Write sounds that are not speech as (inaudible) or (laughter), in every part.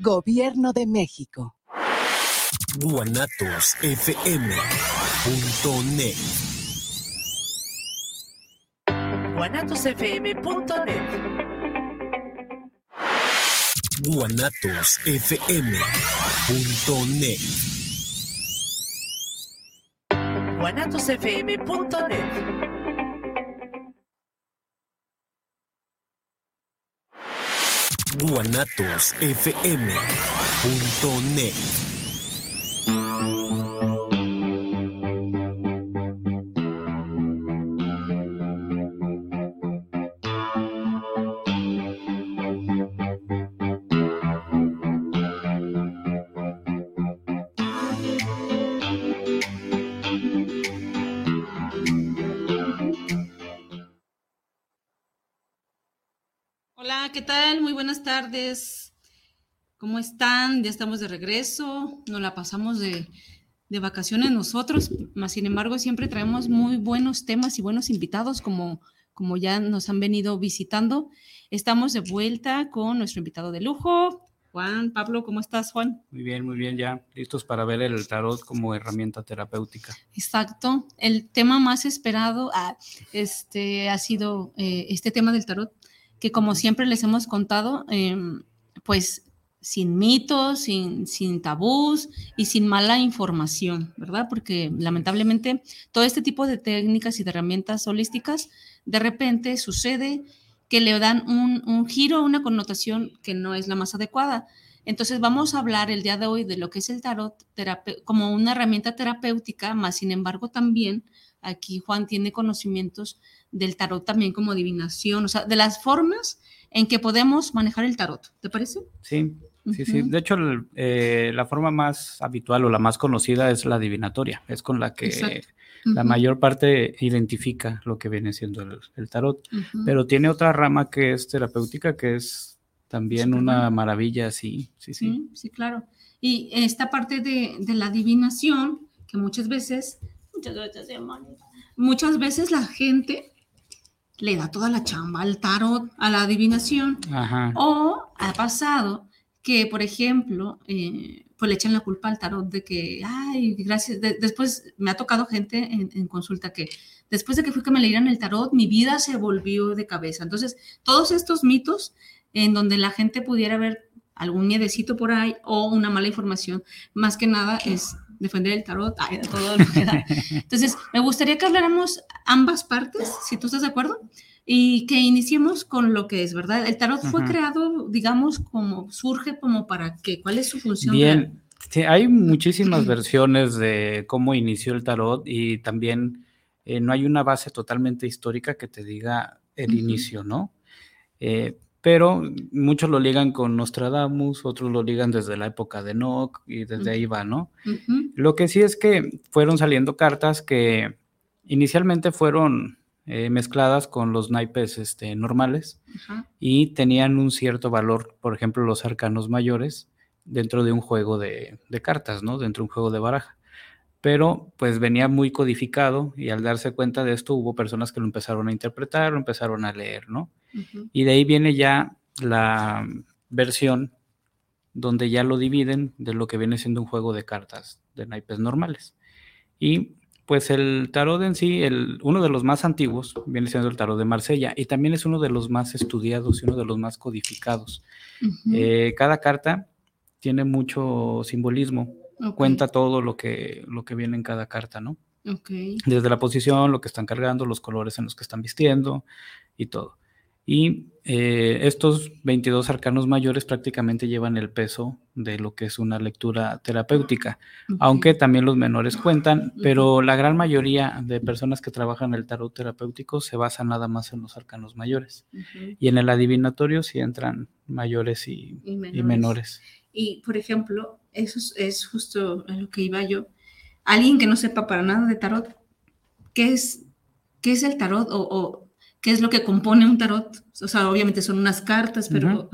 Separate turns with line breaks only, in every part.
Gobierno de México.
guanatosfm.net
guanatosfm.net
guanatosfm.net
guanatosfm.net
guanatosfm.net
tardes. ¿Cómo están? Ya estamos de regreso. Nos la pasamos de, de vacaciones nosotros, más sin embargo siempre traemos muy buenos temas y buenos invitados como, como ya nos han venido visitando. Estamos de vuelta con nuestro invitado de lujo, Juan. Pablo, ¿cómo estás, Juan?
Muy bien, muy bien, ya listos para ver el tarot como herramienta terapéutica.
Exacto. El tema más esperado ah, este, ha sido eh, este tema del tarot, que como siempre les hemos contado, em, pues sin mitos, sin, sin tabús y sin mala información, ¿verdad? Porque lamentablemente todo este tipo de técnicas y de herramientas holísticas, de repente sucede que le dan un, un giro, una connotación que no es la más adecuada. Entonces vamos a hablar el día de hoy de lo que es el tarot como una herramienta terapéutica, más sin embargo también aquí Juan tiene conocimientos del tarot también como adivinación, o sea, de las formas en que podemos manejar el tarot. ¿Te parece?
Sí, sí, sí. De hecho, el, eh, la forma más habitual o la más conocida es la adivinatoria. Es con la que la mayor parte identifica lo que viene siendo el, el tarot. Pero tiene otra rama que es terapéutica, que es también una maravilla, sí, sí, sí.
Sí, sí, claro. Y esta parte de, de la adivinación, que muchas veces, muchas veces, muchas veces la gente le da toda la chamba al tarot, a la adivinación.
Ajá.
O ha pasado que, por ejemplo, eh, pues le echan la culpa al tarot de que, ay, gracias. de- después me ha tocado gente en, en consulta que después de que fui que me leyeran el tarot, mi vida se volvió de cabeza. Entonces, todos estos mitos en donde la gente pudiera ver algún miedecito por ahí o una mala información, más que nada es defender el tarot, ay, todo lo que da. Entonces, me gustaría que habláramos ambas partes, si tú estás de acuerdo, y que iniciemos con lo que es, ¿verdad? El tarot fue creado, digamos, como surge como para qué, ¿cuál es su función?
Bien, sí, hay muchísimas (clears throat) versiones de cómo inició el tarot y también eh, no hay una base totalmente histórica que te diga el inicio, ¿no? Eh, pero muchos lo ligan con Nostradamus, otros lo ligan desde la época de Enoch y desde ahí va, ¿no? Lo que sí es que fueron saliendo cartas que inicialmente fueron eh, mezcladas con los naipes este, normales y tenían un cierto valor, por ejemplo, los arcanos mayores dentro de un juego de, de cartas, ¿no? Dentro de un juego de baraja. Pero pues venía muy codificado y al darse cuenta de esto hubo personas que lo empezaron a interpretar, lo empezaron a leer, ¿no? Y de ahí viene ya la versión donde ya lo dividen de lo que viene siendo un juego de cartas de naipes normales. Y pues el tarot en sí, el, uno de los más antiguos, viene siendo el tarot de Marsella y también es uno de los más estudiados y uno de los más codificados. Eh, cada carta tiene mucho simbolismo, cuenta todo lo que, lo que viene en cada carta, ¿no?
ok,
Desde la posición, lo que están cargando, los colores en los que están vistiendo y todo. Y eh, estos 22 arcanos mayores prácticamente llevan el peso de lo que es una lectura terapéutica, aunque también los menores cuentan, pero la gran mayoría de personas que trabajan el tarot terapéutico se basan nada más en los arcanos mayores. Y en el adivinatorio sí entran mayores y,
Y
y
menores.
menores.
Y, por ejemplo, eso es, es justo a lo que iba yo. Alguien que no sepa para nada de tarot, ¿qué es, qué es el tarot o, o qué es lo que compone un tarot? O sea, obviamente son unas cartas, pero...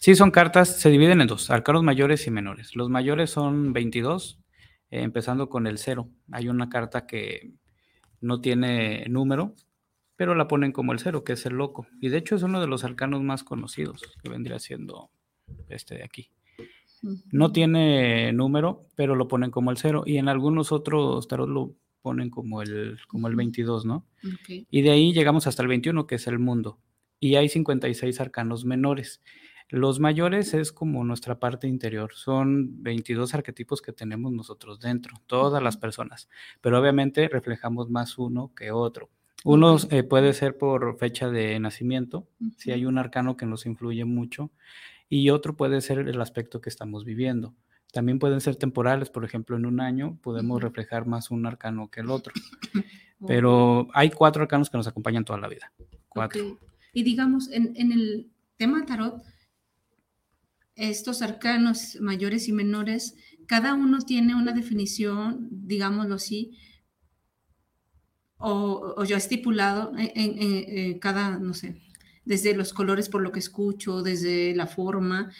Sí, son cartas, se dividen en dos, arcanos mayores y menores. Los mayores son 22, eh, empezando con el cero. Hay una carta que no tiene número, pero la ponen como el cero, que es el loco. Y de hecho es uno de los arcanos más conocidos, que vendría siendo este de aquí. No tiene número, pero lo ponen como el cero. Y en algunos otros tarot lo ponen como el, como el
Ujú.
22, ¿no? Y de ahí llegamos hasta el 21, que es el mundo. Y hay 56 arcanos menores. Los mayores es como nuestra parte interior. Son 22 arquetipos que tenemos nosotros dentro, todas las personas. Pero obviamente reflejamos más uno que otro. Unos
Ok.
eh, puede ser por fecha de nacimiento, si hay un arcano que nos influye mucho, y otro puede ser el aspecto que estamos viviendo. También pueden ser temporales, por ejemplo, en un año podemos reflejar más un arcano que el otro. (coughs) Pero hay cuatro arcanos que nos acompañan toda la vida. Cuatro.
Y digamos, en, en el tema tarot, estos arcanos mayores y menores, cada uno tiene una definición, digámoslo así, o, o ya estipulado en, en- en- en cada, no sé, desde los colores por lo que escucho, desde la forma.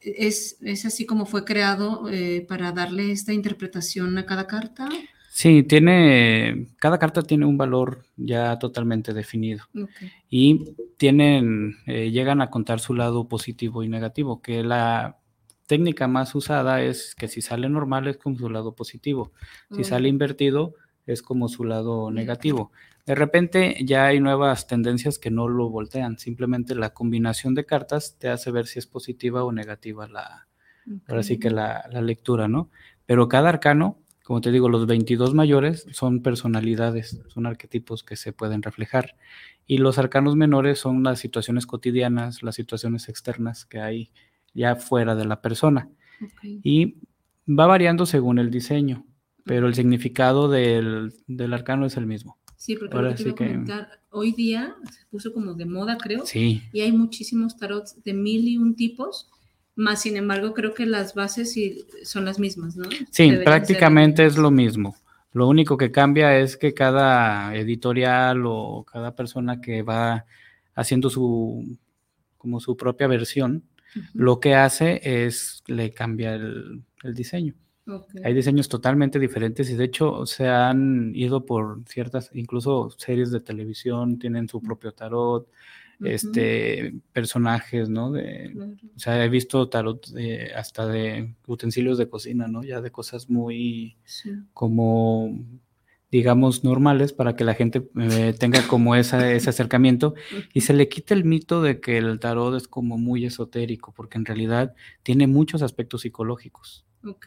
¿Es, es así como fue creado eh, para darle esta interpretación a cada carta?
Sí, tiene, cada carta tiene un valor ya totalmente definido
Ok.
y tienen, eh, llegan a contar su lado positivo y negativo, que la técnica más usada es que si sale normal es como su lado positivo, si
Oh,
sale invertido es como su lado
Negativo.
De repente ya hay nuevas tendencias que no lo voltean, simplemente la combinación de cartas te hace ver si es positiva o negativa la, ahora sí que la, la lectura, ¿no? Pero cada arcano, como te digo, los 22 mayores son personalidades, son arquetipos que se pueden reflejar. Y los arcanos menores son las situaciones cotidianas, las situaciones externas que hay ya fuera de la persona. Y va variando según el diseño, pero el significado del, del arcano es el mismo.
Sí, porque
Ahora
lo que te
sí
iba a
que-
comentar, hoy día se puso como de moda, creo,
Sí,
y hay muchísimos tarots de mil y un tipos, más sin embargo creo que las bases sí son las mismas, ¿no?
Sí,
Deberían
prácticamente es lo mismo. Lo único que cambia es que cada editorial o cada persona que va haciendo su como su propia versión, lo que hace es le cambia el, el diseño. Hay diseños totalmente diferentes y de hecho se han ido por ciertas, incluso series de televisión tienen su propio tarot, este personajes, ¿no? De,
Claro.
o sea, he visto tarot de- hasta de utensilios de cocina, ¿no? Ya de cosas muy
Sí.
como, digamos, normales para que la gente eh, tenga como esa, ese acercamiento y se le quite el mito de que el tarot es como muy esotérico, porque en realidad tiene muchos aspectos psicológicos.
Ok.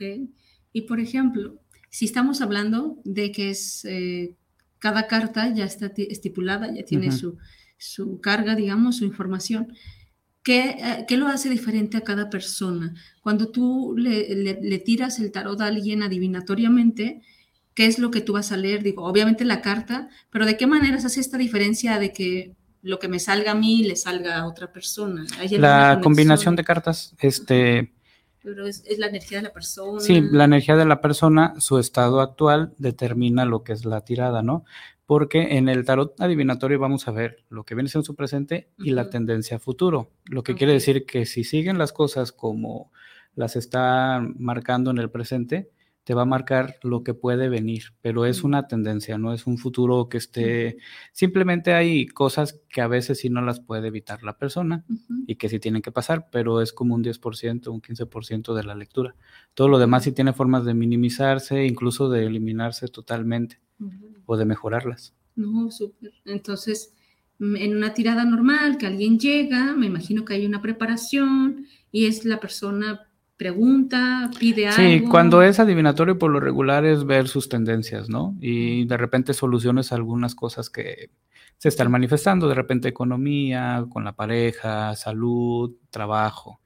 Y por ejemplo, si estamos hablando de que es eh, cada carta ya está ti- estipulada, ya tiene su, su carga, digamos, su información. ¿Qué, eh, qué lo hace diferente a cada persona? Cuando tú le, le- le tiras el tarot a alguien adivinatoriamente, ¿qué es lo que tú vas a leer? Digo, obviamente la carta, pero ¿de qué manera se hace esta diferencia de que lo que me salga a mí le salga a otra persona? ¿Hay alguna
La combinación de cartas, este,
Pero es, es la energía de la persona.
sí, la energía de la persona, su estado actual determina lo que es la tirada, ¿no? Porque en el tarot adivinatorio vamos a ver lo que viene siendo su presente y la tendencia a futuro. Lo que quiere decir que si siguen las cosas como las está marcando en el presente, te va a marcar lo que puede venir, pero es una tendencia, no es un futuro que esté... Simplemente hay cosas que a veces sí no las puede evitar la persona y que sí tienen que pasar, pero es como un 10%, un 15% de la lectura. Todo lo demás sí tiene formas de minimizarse, incluso de eliminarse totalmente o de mejorarlas.
No, súper. Entonces, mm, en una tirada normal, que alguien llega, me imagino que hay una preparación y es la persona pregunta, pide
Sí,
algo.
cuando es adivinatorio por lo regular es ver sus tendencias, ¿no? Y de repente soluciones a algunas cosas que se están manifestando, de repente economía, con la pareja, salud, trabajo.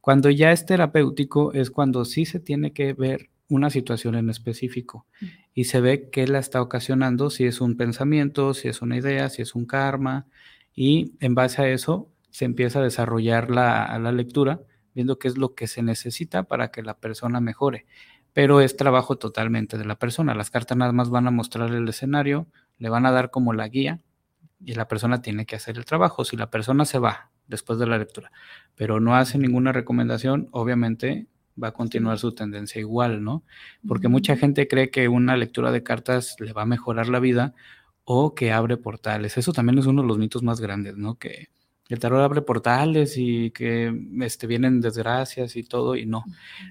Cuando ya es terapéutico es cuando sí se tiene que ver una situación en específico y se ve qué la está ocasionando, si es un pensamiento, si es una idea, si es un karma, y en base a eso se empieza a desarrollar la, la lectura, viendo qué es lo que se necesita para que la persona mejore. Pero es trabajo totalmente de la persona. Las cartas nada más van a mostrar el escenario, le van a dar como la guía y la persona tiene que hacer el trabajo. Si la persona se va después de la lectura, pero no hace ninguna recomendación, obviamente va a continuar su tendencia igual, ¿no? Porque mucha gente cree que una lectura de cartas le va a mejorar la vida o que abre portales. Eso también es uno de los mitos más grandes, ¿no? Que el tarot abre portales y que este, vienen desgracias y todo, y no.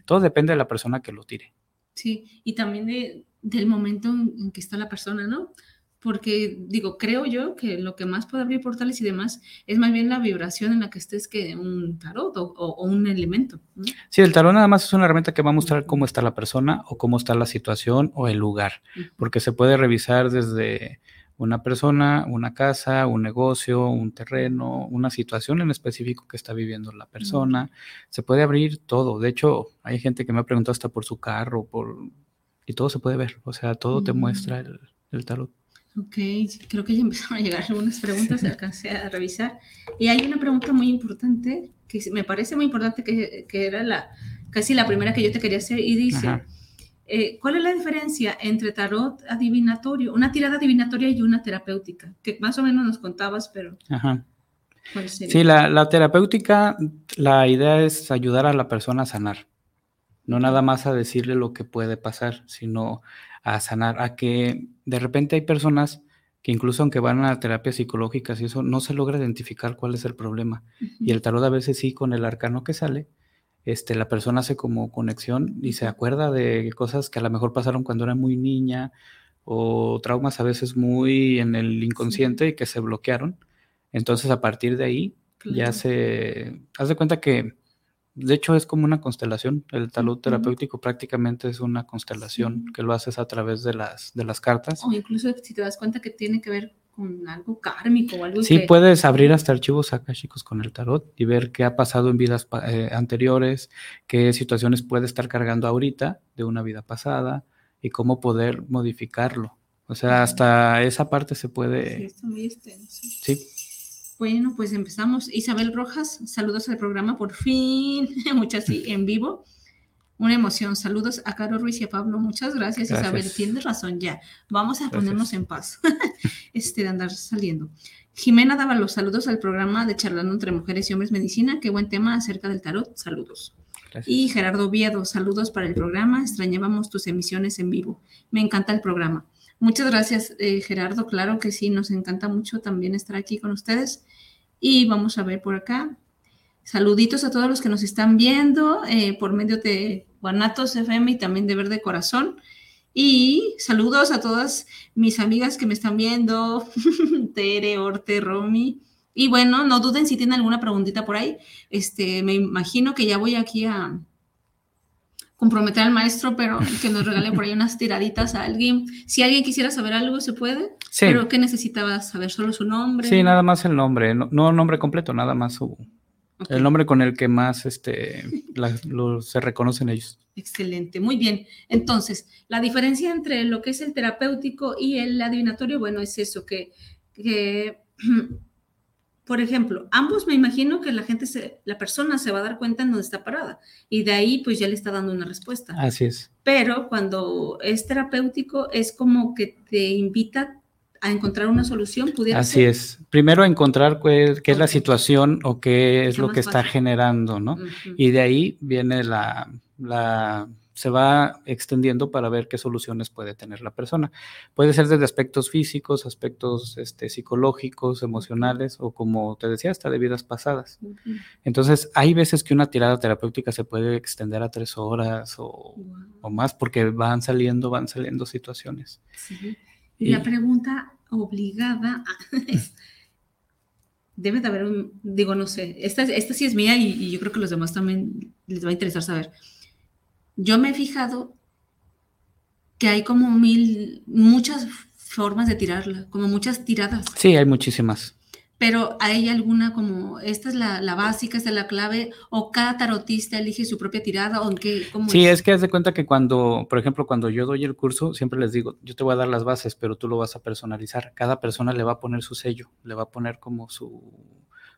Todo depende de la persona que lo tire.
Sí, y también de, del momento en, que está la persona, ¿no? Porque digo, creo yo que lo que más puede abrir portales y demás es más bien la vibración en la que estés que un tarot o, o- o un elemento. ¿no?
Sí, el tarot nada más es una herramienta que va a mostrar cómo está la persona o cómo está la situación o el lugar, porque se puede revisar desde una persona, una casa, un negocio, un terreno, una situación en específico que está viviendo la persona. Se puede abrir todo. De hecho, hay gente que me ha preguntado hasta por su carro, por y todo se puede ver. O sea, todo te
Mm.
muestra el, el tarot.
Ok, sí, creo que ya (laughs) empezaron a llegar algunas preguntas, alcancé a revisar. Y hay una pregunta muy importante, que me parece muy importante, que, que era la casi la primera que yo te quería hacer, y dice,
Ajá.
Eh, ¿cuál es la diferencia entre tarot adivinatorio, una tirada adivinatoria y una terapéutica? Que más o menos nos contabas, pero
Ajá. Sí, la, la terapéutica, la idea es ayudar a la persona a sanar. No nada más a decirle lo que puede pasar, sino a sanar, a que de repente hay personas que incluso aunque van a terapias psicológicas y eso, no se logra identificar cuál es el problema. Y el tarot a veces sí, con el arcano que sale, este, la persona hace como conexión y se acuerda de cosas que a lo mejor pasaron cuando era muy niña o traumas a veces muy en el inconsciente y que se bloquearon. Entonces a partir de ahí ya se... Haz de cuenta que, de hecho, es como una constelación. El
Ujú.
terapéutico prácticamente es una constelación
Sí.
que lo haces a través de las, de las cartas.
O incluso si te das cuenta que tiene que ver con algo kármico o algo
Sí,
que...
puedes abrir hasta archivos chicos con el tarot y ver qué ha pasado en vidas eh, anteriores, qué situaciones puede estar cargando ahorita de una vida pasada y cómo poder modificarlo. O sea, hasta esa parte se
Sí,
puede...
está muy extenso.
Sí,
Bueno, pues empezamos. Isabel Rojas, saludos al programa, por fin, (laughs) muchas sí, en vivo. Una emoción. Saludos a Caro Ruiz y a Pablo. Muchas gracias,
Gracias.
Isabel. Tienes razón, ya. Vamos a
Gracias.
ponernos en paz (laughs) este, de andar saliendo. Jimena daba los saludos al programa de Charlando entre Mujeres y Hombres Medicina. Qué buen tema acerca del tarot. Saludos.
gracias.
Y Gerardo Viedo, saludos para el programa. Extrañábamos tus emisiones en vivo. Me encanta el programa. Muchas gracias, eh, Gerardo. Claro que sí, nos encanta mucho también estar aquí con ustedes. Y vamos a ver por acá. Saluditos a todos los que nos están viendo eh, por medio de Guanatos FM y también de Verde Corazón. Y saludos a todas mis amigas que me están viendo, (laughs) Tere, Orte, Romy. Y bueno, no duden si tienen alguna preguntita por ahí. Este, me imagino que ya voy aquí a comprometer al maestro, pero que nos regale por ahí unas tiraditas a alguien. Si alguien quisiera saber algo, se puede.
Sí,
Pero ¿qué necesitaba saber? ¿Solo su nombre?
sí, nada más el nombre, no, no nombre completo, nada más su, El nombre con el que más este, la- lo- se reconocen ellos.
Excelente, muy bien. Entonces, la diferencia entre lo que es el terapéutico y el adivinatorio, bueno, es eso, que, que (clears throat) por ejemplo, ambos me imagino que la gente, se, la persona se va a dar cuenta en dónde está parada y de ahí pues ya le está dando una respuesta.
Así es.
Pero cuando es terapéutico es como que te invita a encontrar una solución, pudiera
Así
ser.
es. Primero encontrar qué, qué es la situación o qué es lo que está
fácil.
generando, ¿no? Y de ahí viene la, la, se va extendiendo para ver qué soluciones puede tener la persona. Puede ser desde aspectos físicos, aspectos este, psicológicos, emocionales o como te decía, hasta de vidas pasadas. Entonces, hay veces que una tirada terapéutica se puede extender a tres horas o, o más porque van saliendo, van saliendo situaciones.
Sí. Y la pregunta obligada (laughs) es, debe de haber un, digo, no sé, esta, esta sí es mía y, y yo creo que los demás también les va a interesar saber. Yo me he fijado que hay como mil, muchas formas de tirarla, como muchas tiradas,
Sí, hay muchísimas.
Pero hay alguna como, esta es la, la básica, esta es la clave, o cada tarotista elige su propia tirada, o en qué, cómo
Sí, es que haz de cuenta que cuando, por ejemplo, cuando yo doy el curso, siempre les digo, yo te voy a dar las bases, pero tú lo vas a personalizar. Cada persona le va a poner su sello, le va a poner como su,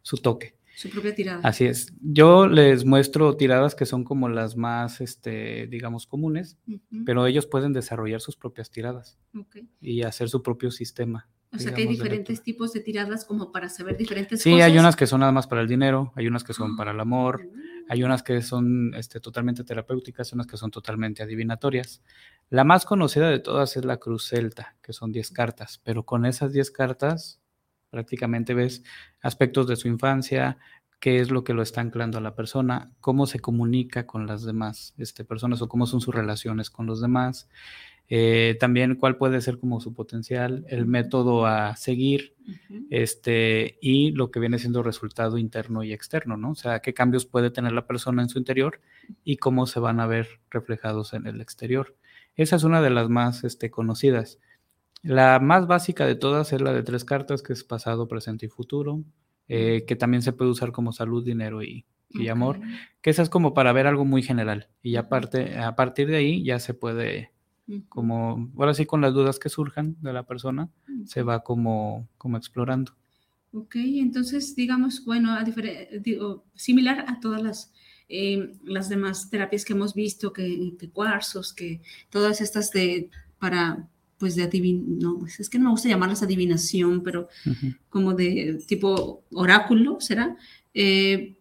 su toque.
su propia tirada.
Así es. Yo les muestro tiradas que son como las más, este, digamos, comunes, pero ellos pueden desarrollar sus propias tiradas
ok.
y hacer su propio sistema.
O sea que hay
de
diferentes tipos de tiradas como para saber diferentes
Sí,
cosas.
hay unas que son nada más para el dinero, hay unas que son para el amor,
Mm,
Hay unas que son este, totalmente terapéuticas, unas que son totalmente adivinatorias. La más conocida de todas es la Cruz Celta, que son 10 cartas, pero con esas 10 cartas Prácticamente ves aspectos de su infancia, qué es lo que lo está anclando a la persona, cómo se comunica con las demás este, personas o cómo son sus relaciones con los demás. Eh, también cuál puede ser como su potencial, el método a seguir, este, y lo que viene siendo resultado interno y externo, ¿no? O sea, qué cambios puede tener la persona en su interior y cómo se van a ver reflejados en el exterior. Esa es una de las más este, conocidas. La más básica de todas es la de tres cartas, que es pasado, presente y futuro, eh, que también se puede usar como salud, dinero y, y amor, que esa es como para ver algo muy general. Y aparte, a partir de ahí ya se puede. Como, ahora sí con las dudas que surjan de la persona, se va como, como explorando.
Ok, entonces digamos, bueno, a difere- digo, similar a todas las, eh, las demás terapias que hemos visto, que, que cuarzos, que todas estas de para, pues de adivin, no, pues es que no me gusta llamarlas adivinación, pero
Ujú.
como de tipo oráculo, ¿será? Eh,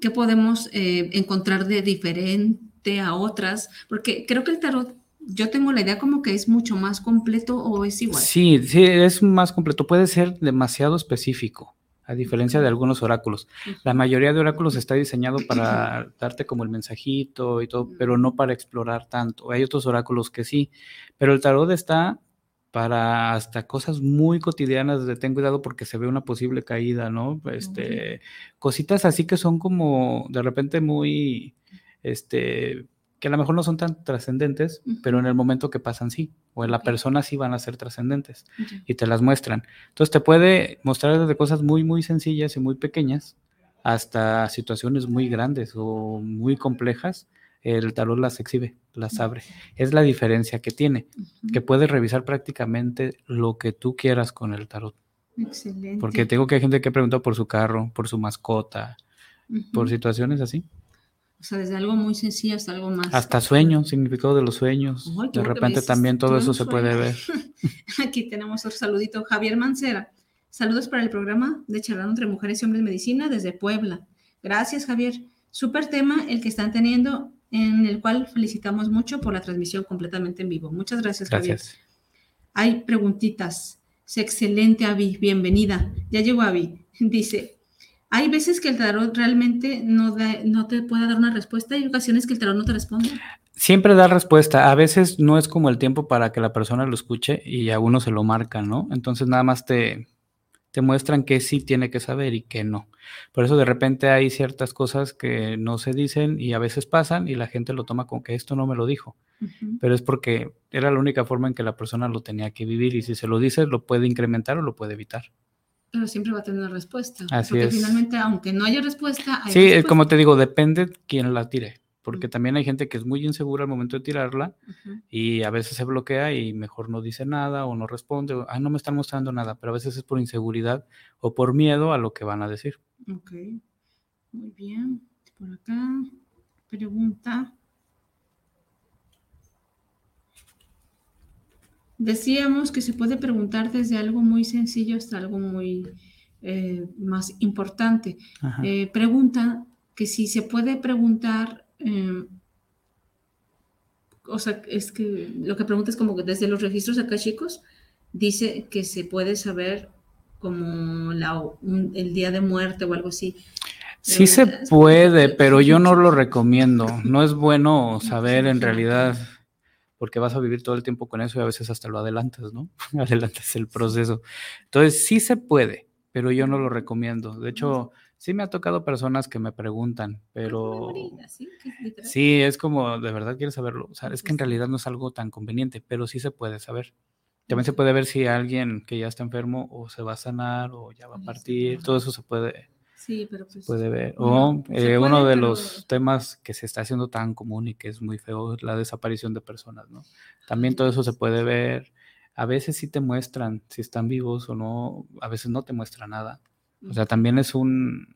¿Qué podemos eh, encontrar de diferente a otras? Porque creo que el tarot, yo tengo la idea como que es mucho más completo o es igual.
Sí, sí, es más completo. Puede ser demasiado específico, a diferencia de algunos oráculos. La mayoría de oráculos está diseñado para (clears throat) darte como el mensajito y todo, pero no para explorar tanto. Hay otros oráculos que sí, pero el tarot está para hasta cosas muy cotidianas de ten cuidado porque se ve una posible caída, ¿no? Este, cositas así que son como de repente muy, este, que a lo mejor no son tan trascendentes, pero en el momento que pasan sí, o en la persona sí van a ser trascendentes y te las muestran. Entonces te puede mostrar desde cosas muy, muy sencillas y muy pequeñas hasta situaciones muy grandes o muy complejas. El tarot las exhibe, las abre. Es la diferencia que tiene, que puedes revisar prácticamente lo que tú quieras con el tarot.
Excelente.
Porque tengo que hay gente que pregunta por su carro, por su mascota, por situaciones así.
O sea, desde algo muy sencillo hasta algo más.
Hasta sueños, significado de los sueños. De repente también todo eso se puede
sueño.
ver. (laughs)
Aquí tenemos otro saludito. Javier Mancera. Saludos para el programa de Charlando entre Mujeres y Hombres Medicina desde Puebla. Gracias, Javier. Súper tema el que están teniendo, en el cual felicitamos mucho por la transmisión completamente en vivo. Muchas gracias, Javier.
Gracias.
Hay preguntitas. Es excelente, Avi. Bienvenida. Ya llegó Avi. (laughs) Dice, hay veces que el tarot realmente no, da- no te puede dar una respuesta. Hay ocasiones que el tarot no te responde.
Siempre da respuesta. A veces no es como el tiempo para que la persona lo escuche y a uno se lo marca, ¿no? Entonces nada más te, te muestran que sí tiene que saber y que no. Por eso de repente hay ciertas cosas que no se dicen y a veces pasan y la gente lo toma como que esto no me lo dijo. Pero es porque era la única forma en que la persona lo tenía que vivir y si se lo dice lo puede incrementar o lo puede evitar.
Pero siempre va a tener una respuesta.
Así
porque
es.
finalmente, aunque no haya respuesta, hay
Sí,
respuesta.
como te digo, depende quién la tire. Porque también hay gente que es muy insegura al momento de tirarla y a veces se bloquea y mejor no dice nada o no responde, o, "Ay, no me están mostrando nada, pero a veces es por inseguridad o por miedo a lo que van a decir.
Ok, muy bien. Por acá, pregunta. Decíamos que se puede preguntar desde algo muy sencillo hasta algo muy eh, más importante. Eh, pregunta que si se puede preguntar, eh, o sea, es que lo que pregunta es como que desde los registros acá, chicos, dice que se puede saber como la, un- el día de muerte o algo así.
Sí se puede, pero yo no (laughs) lo recomiendo. No es bueno saber en realidad, porque vas a vivir todo el tiempo con eso y a veces hasta lo adelantas, ¿no? (laughs) Adelantas el proceso. Entonces, sí se puede, pero yo no lo recomiendo. De hecho, sí me ha tocado personas que me preguntan, pero...
Memoria, ¿sí? Es
como, ¿de verdad quieres saberlo? O sea, es que en realidad no es algo tan conveniente, pero sí se puede saber. También se puede ver si alguien que ya está enfermo o se va a sanar o ya va a partir, todo eso se puede,
Sí, pero pues.
puede ver. O
se
eh, uno de
pero-
los temas que se está haciendo tan común y que es muy feo es la desaparición de personas, ¿no? También todo eso se puede ver. A veces sí te muestran si están vivos o no, a veces no te muestra nada. O sea, también es un,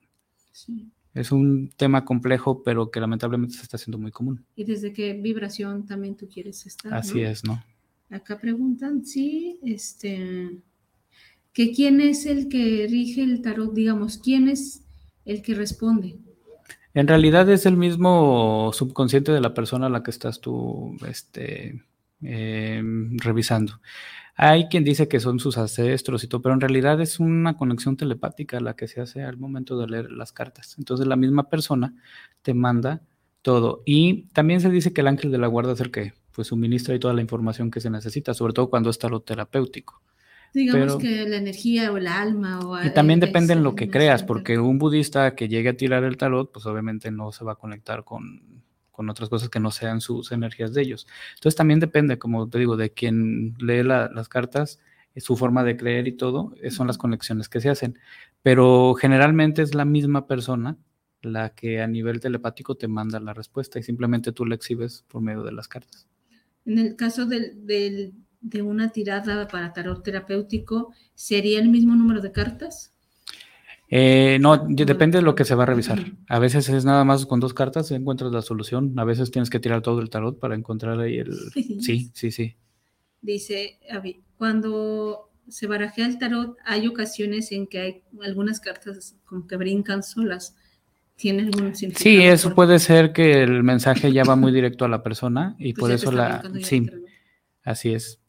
Sí.
es un tema complejo, pero que lamentablemente se está haciendo muy común.
Y desde qué vibración también tú quieres estar.
Así
¿no?
es, ¿no?
Acá preguntan si, este, que quién es el que rige el tarot, digamos, quién es el que responde.
En realidad es el mismo subconsciente de la persona a la que estás tú este, em, revisando. Hay quien dice que son sus ancestros y todo, pero en realidad es una conexión telepática la que se hace al momento de leer las cartas. Entonces la misma persona te manda todo. Y también se dice que el ángel de la guarda es el que pues suministra y toda la información que se necesita, sobre todo cuando es tarot terapéutico.
Digamos
Pero-
que la energía o el alma o
Y también
el-
depende en lo que creas, porque un budista que llegue a tirar el tarot, pues obviamente no se va a conectar con, con otras cosas que no sean sus energías de ellos. Entonces también depende, como te digo, de quien lee la- las cartas, eh, su forma de creer y todo, eh, son las conexiones que se hacen. Pero generalmente es la misma persona la que a nivel telepático te manda la respuesta y simplemente tú la exhibes por medio de las cartas.
En el caso del, del- de una tirada para tarot terapéutico, ¿sería el mismo número de cartas?
Eh, no, depende de lo que se va a revisar. A veces es nada más con dos cartas encuentras la solución. A veces tienes que tirar todo el tarot para encontrar ahí el... (laughs) Sí, sí, sí.
Dice, Avi, cuando se barajea el tarot, hay ocasiones en que hay algunas cartas como que brincan solas. ¿Tiene algún significado?
Sí, eso puede ser que el mensaje ya va muy directo a la persona y (laughs)
pues
por eso la... Sí, así es.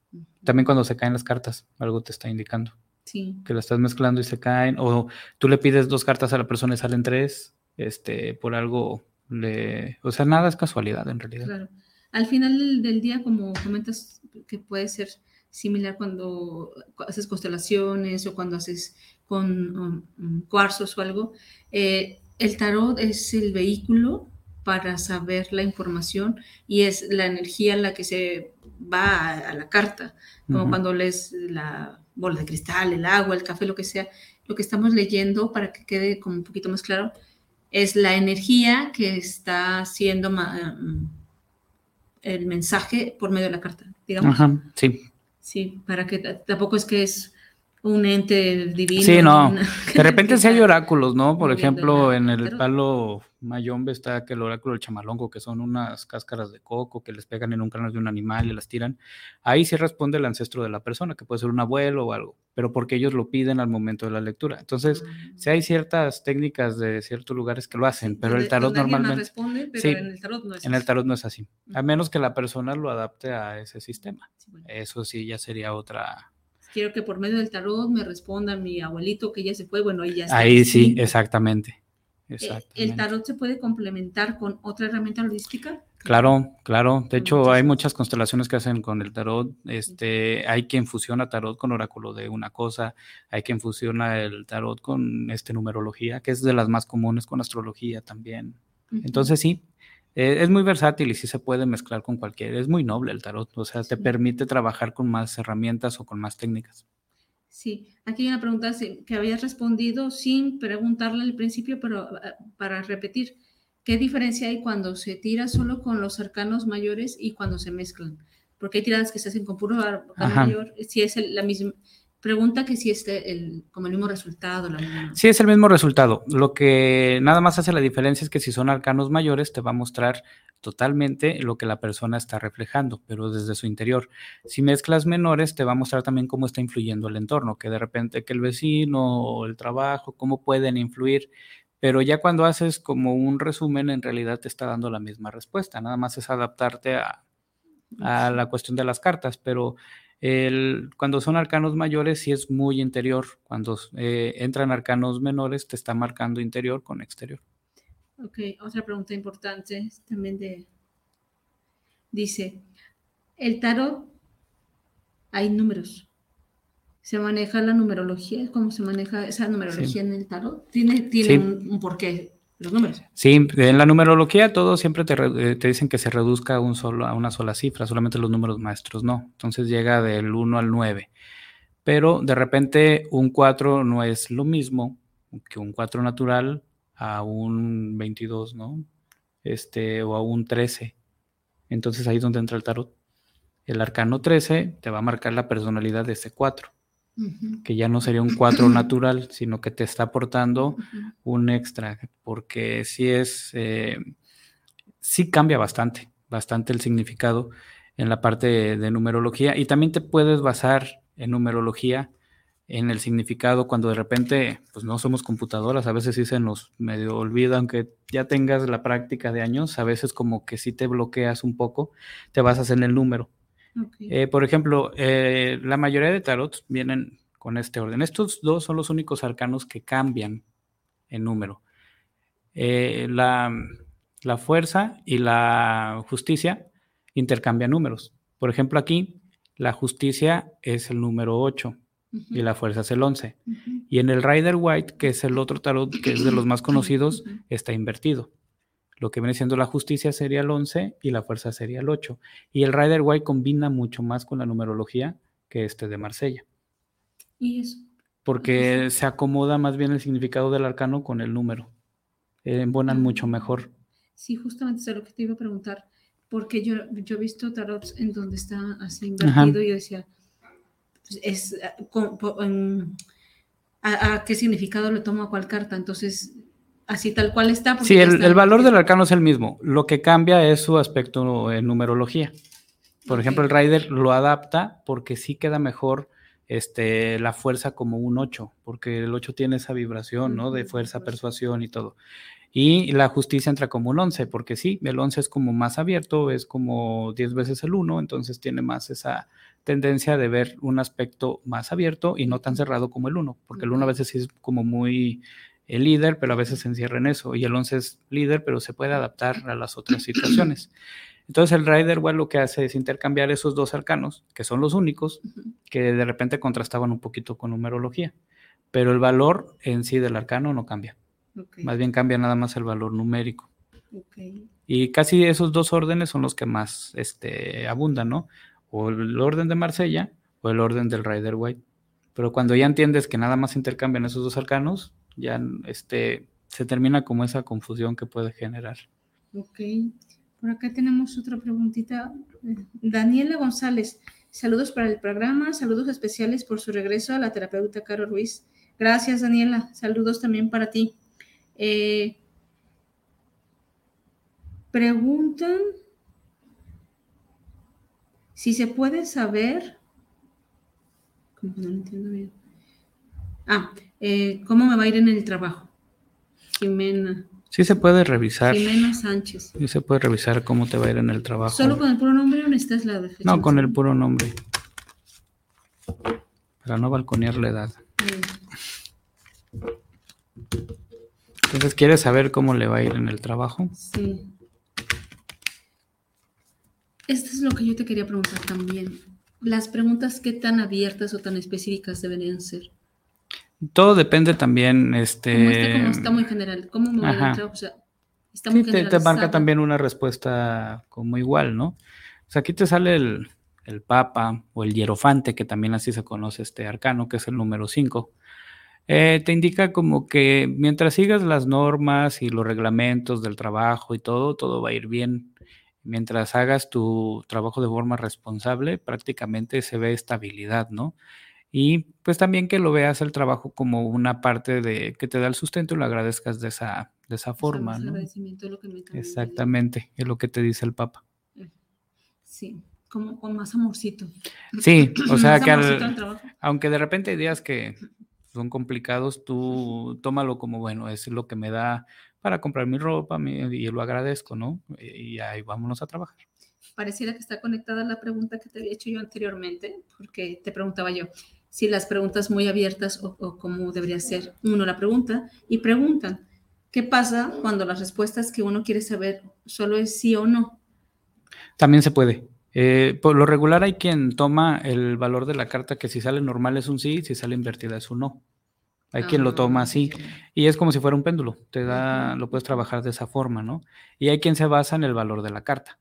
También cuando se caen las cartas, algo te está indicando.
Sí.
Que la estás mezclando y se caen. O tú le pides dos cartas a la persona y salen tres. Este, por algo le... O sea, nada es casualidad en realidad.
Claro. Al final del, del día, como comentas, que puede ser similar cuando haces constelaciones o cuando haces con um, um, cuarzos o algo, eh, el tarot es el vehículo para saber la información y es la energía la que se va a, a la carta, como cuando lees la bola de cristal, el agua, el café, lo que sea. Lo que estamos leyendo, para que quede como un poquito más claro, es la energía que está siendo mm, el mensaje por medio de la carta, digamos.
Ajá, sí.
Sí, para que tampoco es que es un ente divino.
Sí, no.
una- (laughs)
De repente sí hay oráculos, ¿no? Por ejemplo, en el palo mayombe está que el oráculo del chamalongo, que son unas cáscaras de coco que les pegan en un cráneo de un animal y las tiran. Ahí sí responde el ancestro de la persona, que puede ser un abuelo o algo, pero porque ellos lo piden al momento de la lectura. Entonces, sí hay ciertas técnicas de ciertos lugares que lo hacen, pero el tarot normalmente,
responde, pero
Sí,
en el tarot no es
en el
así.
tarot no es así, a menos que la persona lo adapte a ese sistema.
Sí, bueno.
Eso sí ya sería otra.
Quiero que por medio del tarot me responda mi abuelito que ya se fue. Bueno, ahí ya está.
Ahí sí, exactamente.
Eh. ¿El tarot se puede complementar con otra herramienta holística?
Claro, claro. De hecho, hay muchas constelaciones que hacen con el tarot. Este, hay quien fusiona tarot con oráculo de una cosa, hay quien fusiona el tarot con este numerología, que es de las más comunes con astrología también. Entonces sí, eh, es muy versátil y sí se puede mezclar con cualquier. Es muy noble el tarot, o sea, te permite trabajar con más herramientas o con más técnicas.
Sí, aquí hay una pregunta que habías respondido sin preguntarle al principio, pero ah, para repetir, ¿qué diferencia hay cuando se tira solo con los arcanos mayores y cuando se mezclan? Porque hay tiradas que se hacen con puro arcano mayor, si es el- la misma pregunta que si es el, como el mismo resultado, la misma.
Sí, es el mismo resultado. Lo que nada más hace la diferencia es que si son arcanos mayores, te va a mostrar totalmente lo que la persona está reflejando, pero desde su interior. Si mezclas menores, te va a mostrar también cómo está influyendo el entorno, que de repente que el vecino o el trabajo, cómo pueden influir. Pero ya cuando haces como un resumen, en realidad te está dando la misma respuesta. Nada más es adaptarte a, a la cuestión de las cartas, pero el, cuando son arcanos mayores sí es muy interior. Cuando eh, entran arcanos menores te está marcando interior con exterior.
Ok, otra pregunta importante también de... Dice, el tarot, hay números. ¿Se maneja la numerología? ¿Cómo se maneja esa numerología en el tarot? ¿Tiene, tiene
Sí.
un, un porqué los números?
Sí, en la numerología todo siempre te, re- eh, te dicen que se reduzca a, un solo, a una sola cifra, solamente los números maestros no. Entonces llega del 1 al 9. Pero de repente un 4 no es lo mismo que un 4 natural a un 22, ¿no? Este, o a un 13. Entonces ahí es donde entra el tarot. El arcano 13 te va a marcar la personalidad de ese 4,
Ujú,
que ya no sería un 4 (clears throat) natural, sino que te está aportando un extra, porque sí es, eh, sí cambia bastante, bastante el significado en la parte de, de numerología y también te puedes basar en numerología en el significado cuando de repente pues no somos computadoras, a veces sí se nos medio olvida, aunque ya tengas la práctica de años, a veces como que sí te bloqueas un poco, te basas en el número. Eh, por ejemplo, eh, la mayoría de tarots vienen con este orden. Estos dos son los únicos arcanos que cambian en número. Eh, la, la fuerza y la justicia intercambian números. Por ejemplo, aquí la justicia es el número 8 Y la fuerza es el 11.
ujú.
Y en el Rider White, que es el otro tarot que es de los más (clears throat) conocidos, está invertido. Lo que viene siendo la justicia sería el 11 y la fuerza sería el 8. Y el Rider White combina mucho más con la numerología que este de Marsella,
Y eso.
porque se acomoda más bien el significado del arcano con el número. Eh, embonan mucho mejor.
Sí, justamente es lo que te iba a preguntar, porque yo, yo he visto tarots en donde está así
Ajá.
invertido y yo decía, es, ah, con- po- en- a, a qué significado le tomo a cuál carta? Entonces, así tal cual está.
Sí, el,
está
el valor del arcano es el mismo. Lo que cambia es su aspecto en numerología. Por ejemplo, el Rider lo adapta porque sí queda mejor este, la fuerza como un 8, porque el 8 tiene esa vibración, ¿no? De fuerza. persuasión y todo. Y la justicia entra como un 11, porque sí, el 11 es como más abierto, es como 10 veces el 1, entonces tiene más esa tendencia de ver un aspecto más abierto y no tan cerrado como el 1, porque el 1 a veces sí es como muy el líder, pero a veces se encierra en eso, y el 11 es líder, pero se puede adaptar a las otras (clears throat) situaciones. Entonces el Rider Well lo que hace es intercambiar esos dos arcanos, que son los únicos, que de repente contrastaban un poquito con numerología, pero el valor en sí del arcano no cambia,
ok,
más bien cambia nada más el valor numérico.
ok.
Y casi esos dos órdenes son los que más este, abundan, ¿no? O el orden de Marsella o el orden del Rider White. Pero cuando ya entiendes que nada más intercambian esos dos arcanos, ya este, se termina como esa confusión que puede generar.
Ok. Por acá tenemos otra preguntita. Daniela González, saludos para el programa, saludos especiales por su regreso a la terapeuta Caro Ruiz. Gracias, Daniela. Saludos también para ti. Eh, preguntan si se puede saber. Como que no lo entiendo bien. Ah, eh, ¿cómo me va a ir en el trabajo? Jimena.
Sí se puede revisar,
Jimena Sánchez.
sí se puede revisar cómo te va a ir en el trabajo.
¿Solo con el puro nombre o necesitas la fecha
No, con el puro nombre. Para no balconear la edad.
Mm,
Entonces, ¿quieres saber cómo le va a ir en el trabajo?
Sí. Esto es lo que yo te quería preguntar también. Las preguntas, ¿qué tan abiertas o tan específicas deberían ser?
Todo depende también, este...
Como este, como está muy general. ¿Cómo me va a trabajo? O sea, está
Sí,
muy
te, te marca también una respuesta como igual, ¿no? O sea, aquí te sale el, el Papa o el Hierofante, que también así se conoce este arcano, que es el número 5. te indica como que mientras sigas las normas y los reglamentos del trabajo y todo, todo va a ir bien. Mientras hagas tu trabajo de forma responsable, prácticamente se ve estabilidad, ¿no? Y pues también que lo veas el trabajo como una parte de que te da el sustento y lo agradezcas de esa, de esa forma, ¿no?
agradecimiento es lo que me
Exactamente, es lo que te dice el Papa.
dijo. Sí, como con más amorcito.
Sí, (clears throat) o sea que al- aunque de repente hay días que (clears throat) son complicados, tú tómalo como bueno, es lo que me da para comprar mi ropa mi- y lo agradezco, ¿no? Y ahí vámonos a trabajar.
Pareciera que está conectada la pregunta que te había hecho yo anteriormente, porque te preguntaba yo si las preguntas muy abiertas o, o cómo debería ser uno la pregunta y preguntan, ¿qué pasa cuando las respuestas que uno quiere saber solo es sí o no?
También se puede. Eh, por lo regular hay quien toma el valor de la carta que si sale normal es un sí, si sale invertida es un no. Hay quien lo toma así. Y es como si fuera un péndulo, te da, lo puedes trabajar de esa forma, ¿no? Y hay quien se basa en el valor de la carta.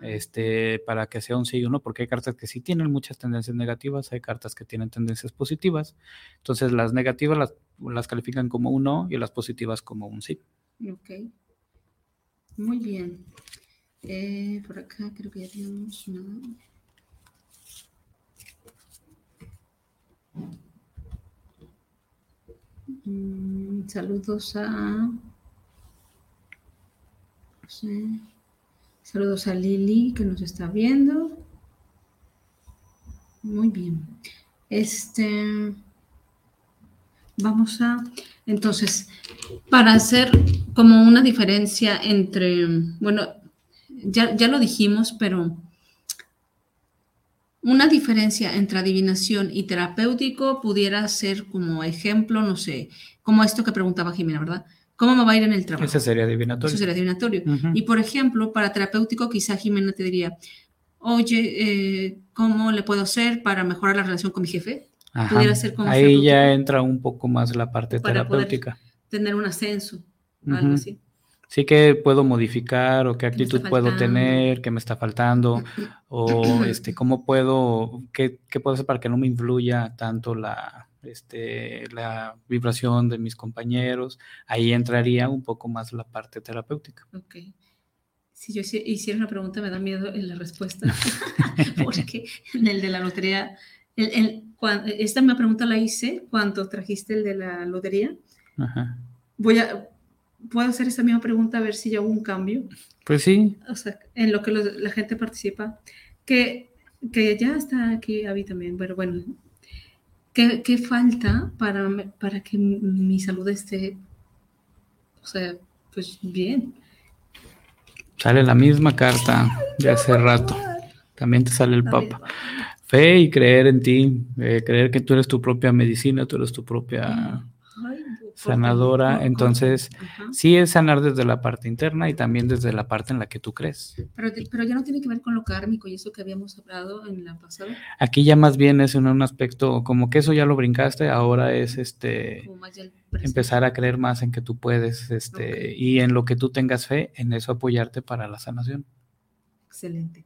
Este, para que sea un sí o no, porque hay cartas que sí tienen muchas tendencias negativas, hay cartas que tienen tendencias positivas. Entonces, las negativas las, las califican como un no y las positivas como un sí.
Ok. Muy bien. Eh, por acá creo que ya tenemos una. Mm, saludos a. Saludos a Lili que nos está viendo. Muy bien. Este. Vamos a. Entonces, para hacer como una diferencia entre, bueno, ya, ya lo dijimos, pero una diferencia entre adivinación y terapéutico pudiera ser como ejemplo, no sé, como esto que preguntaba Jimena, ¿verdad? ¿Cómo me va a ir en el trabajo?
Ese sería adivinatorio.
Eso sería adivinatorio. Y por ejemplo, para terapéutico, quizá Jimena te diría, oye, eh, ¿cómo le puedo hacer para mejorar la relación con mi jefe?
Ajá.
pudiera ser como
Ahí ya entra un poco más la parte
Para poder-
terapéutica.
Tener un ascenso, algo así.
Sí que puedo modificar o qué actitud puedo tener, qué me está faltando, o (clears throat) este, cómo puedo, qué, qué puedo hacer para que no me influya tanto la, este, la vibración de mis compañeros. Ahí entraría un poco más la parte terapéutica.
Ok. Si yo hici- hiciera una pregunta, me da miedo en la respuesta. (laughs) (laughs) Porque en el de la lotería, el- el- esta misma pregunta la hice cuando trajiste el de la lotería.
Ajá.
Voy a, puedo hacer esa misma pregunta a ver si ya hubo un cambio.
Pues sí,
O sea, en lo que los- la gente participa. Que, que ya está aquí Avi también, pero bueno. ¿Qué, qué falta para, para que mi- salud esté, o sea, pues bien?
sale la misma carta de hace rato. También te sale el Papa. Fe y creer en ti, eh, creer que tú eres tu propia medicina, tú eres tu propia...
Por
sanadora, entonces,
Ajá.
Sí es sanar desde la parte interna y también desde la parte en la que tú crees.
Pero, pero ya no tiene que ver con lo kármico y eso que habíamos hablado en la pasada,
Aquí ya más bien es en un aspecto como que eso ya lo brincaste, ahora es este empezar a creer más en que tú puedes, este, y en lo que tú tengas fe, en eso apoyarte para la sanación.
Excelente.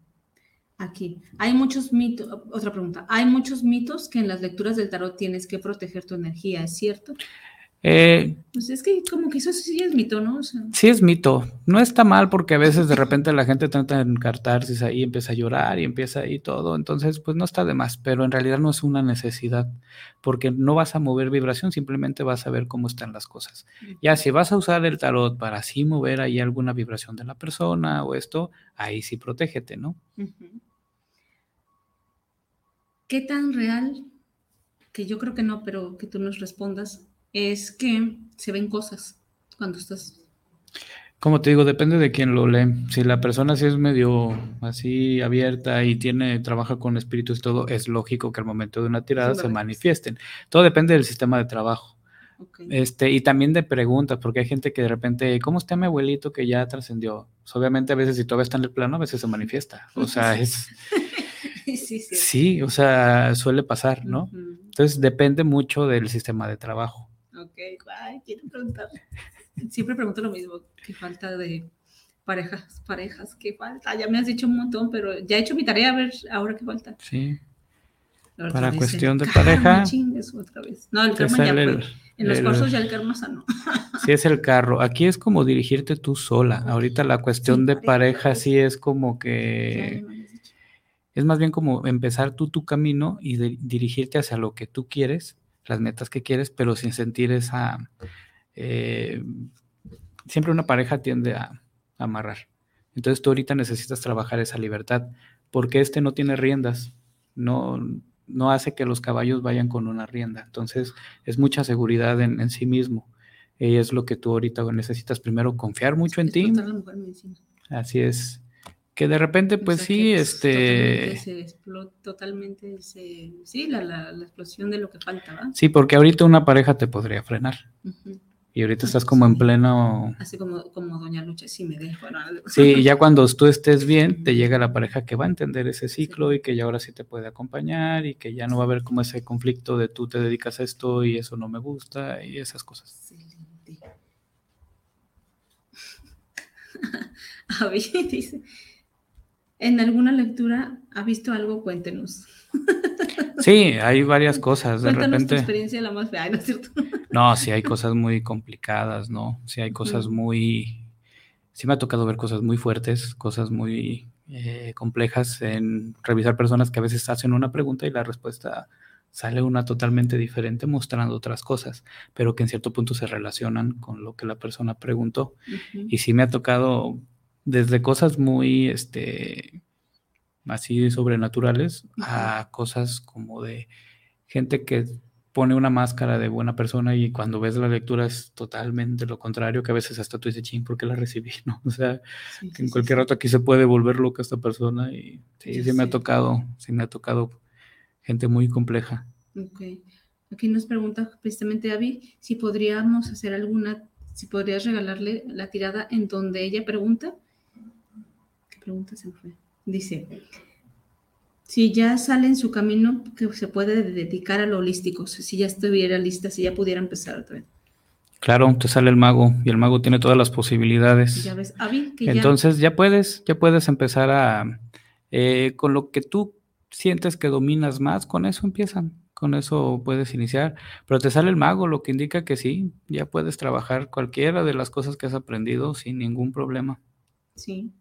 Aquí, hay muchos mitos, otra pregunta, hay muchos mitos que en las lecturas del tarot tienes que proteger tu energía, ¿es cierto?
Eh,
Pues es que como que eso sí es mito, ¿no? O sea,
sí es mito, no está mal porque a veces de repente la gente trata de encartarse ahí, empieza a llorar y empieza ahí todo, entonces pues no está de más, pero en realidad no es una necesidad porque no vas a mover vibración, simplemente vas a ver cómo están las cosas. Ya si vas a usar el tarot para así mover ahí alguna vibración de la persona o esto, ahí sí protégete, ¿no?
¿Qué tan real, que yo creo que no, pero que tú nos respondas, es que se ven cosas cuando estás...
Como te digo, depende de quién lo lee. Si la persona sí es medio así abierta y tiene, trabaja con espíritus y todo, es lógico que al momento de una tirada
Sí,
se manifiesten. Todo depende del sistema de trabajo. Este, y también de preguntas, porque hay gente que de repente, ¿cómo está mi abuelito que ya trascendió? Pues, obviamente a veces si todavía está en el plano, a veces se manifiesta. O sea, (laughs) es, (laughs)
sí, sí.
sí, o sea, suele pasar, ¿no? Entonces depende mucho del sistema de trabajo.
Ok, ay, quiero preguntar. Siempre pregunto lo mismo, qué falta de parejas, parejas, qué falta. Ya me has dicho un montón, pero ya he hecho mi tarea a ver ahora qué falta.
Sí. Para cuestión de pareja,
chingues otra vez. No, el karma ya
el-
En los
el-
cursos ya el karma sanó.
Sí, es el carro. Aquí es como dirigirte tú sola. Ahorita la cuestión
Sí,
de
pareja,
pareja
pues.
sí es como que es más bien como empezar tú tu camino y de- dirigirte hacia lo que tú quieres, las metas que quieres, pero sin sentir esa... eh, siempre una pareja tiende a, a amarrar. Entonces tú ahorita necesitas trabajar esa libertad, porque este no tiene riendas, no, no hace que los caballos vayan con una rienda. Entonces es mucha seguridad en, en sí mismo. Y es lo que tú ahorita necesitas primero confiar mucho en ti. Así es. Que de repente,
O
pues
sea,
sí, este...
Se explotó, totalmente se... Sí, la, la, la explosión de lo que falta, ¿va?
Sí, porque ahorita una pareja te podría frenar. Y ahorita estás como en
Sí.
pleno...
Así como, como Doña Lucha, sí me dejo. ¿no? (laughs)
Sí, ya cuando tú estés bien, te llega la pareja que va a entender ese ciclo y que ya ahora sí te puede acompañar y que ya no va a haber como ese conflicto de tú te dedicas a esto y eso no me gusta y esas cosas.
Excelente. (laughs) Avi (laughs) dice, en alguna lectura ha visto algo, cuéntenos. (laughs)
Sí, hay varias cosas. De
Cuéntanos tu
repente...
experiencia la más fea, ¿no es cierto? (laughs)
No, sí hay cosas muy complicadas, ¿no? Sí hay cosas muy... Sí me ha tocado ver cosas muy fuertes, cosas muy eh, complejas en revisar personas que a veces hacen una pregunta y la respuesta sale una totalmente diferente mostrando otras cosas, pero que en cierto punto se relacionan con lo que la persona preguntó. Y sí me ha tocado desde cosas muy, este, así sobrenaturales a cosas como de gente que pone una máscara de buena persona y cuando ves la lectura es totalmente lo contrario, que a veces hasta tú dices, ching, ¿por qué la recibí? (laughs) ¿No? O sea,
Sí,
que en
sí,
cualquier
sí.
rato aquí se puede volver loca esta persona y sí, sí me ha tocado, sí me ha tocado gente muy compleja.
Ok. Aquí nos pregunta precisamente Avi si podríamos hacer alguna, si podrías regalarle la tirada en donde ella pregunta. ¿Qué pregunta se fue? Dice, si ya sale en su camino que se puede dedicar a lo holístico, si ya estuviera lista, si ya pudiera empezar otra vez.
Claro, te sale el mago y el mago tiene todas las posibilidades.
Ya ves, Avi, que ya...
Entonces ya puedes, ya puedes empezar a, eh, con lo que tú sientes que dominas más, con eso empiezan, con eso puedes iniciar, pero te sale el mago, lo que indica que sí, ya puedes trabajar cualquiera de las cosas que has aprendido sin ningún problema.
Sí.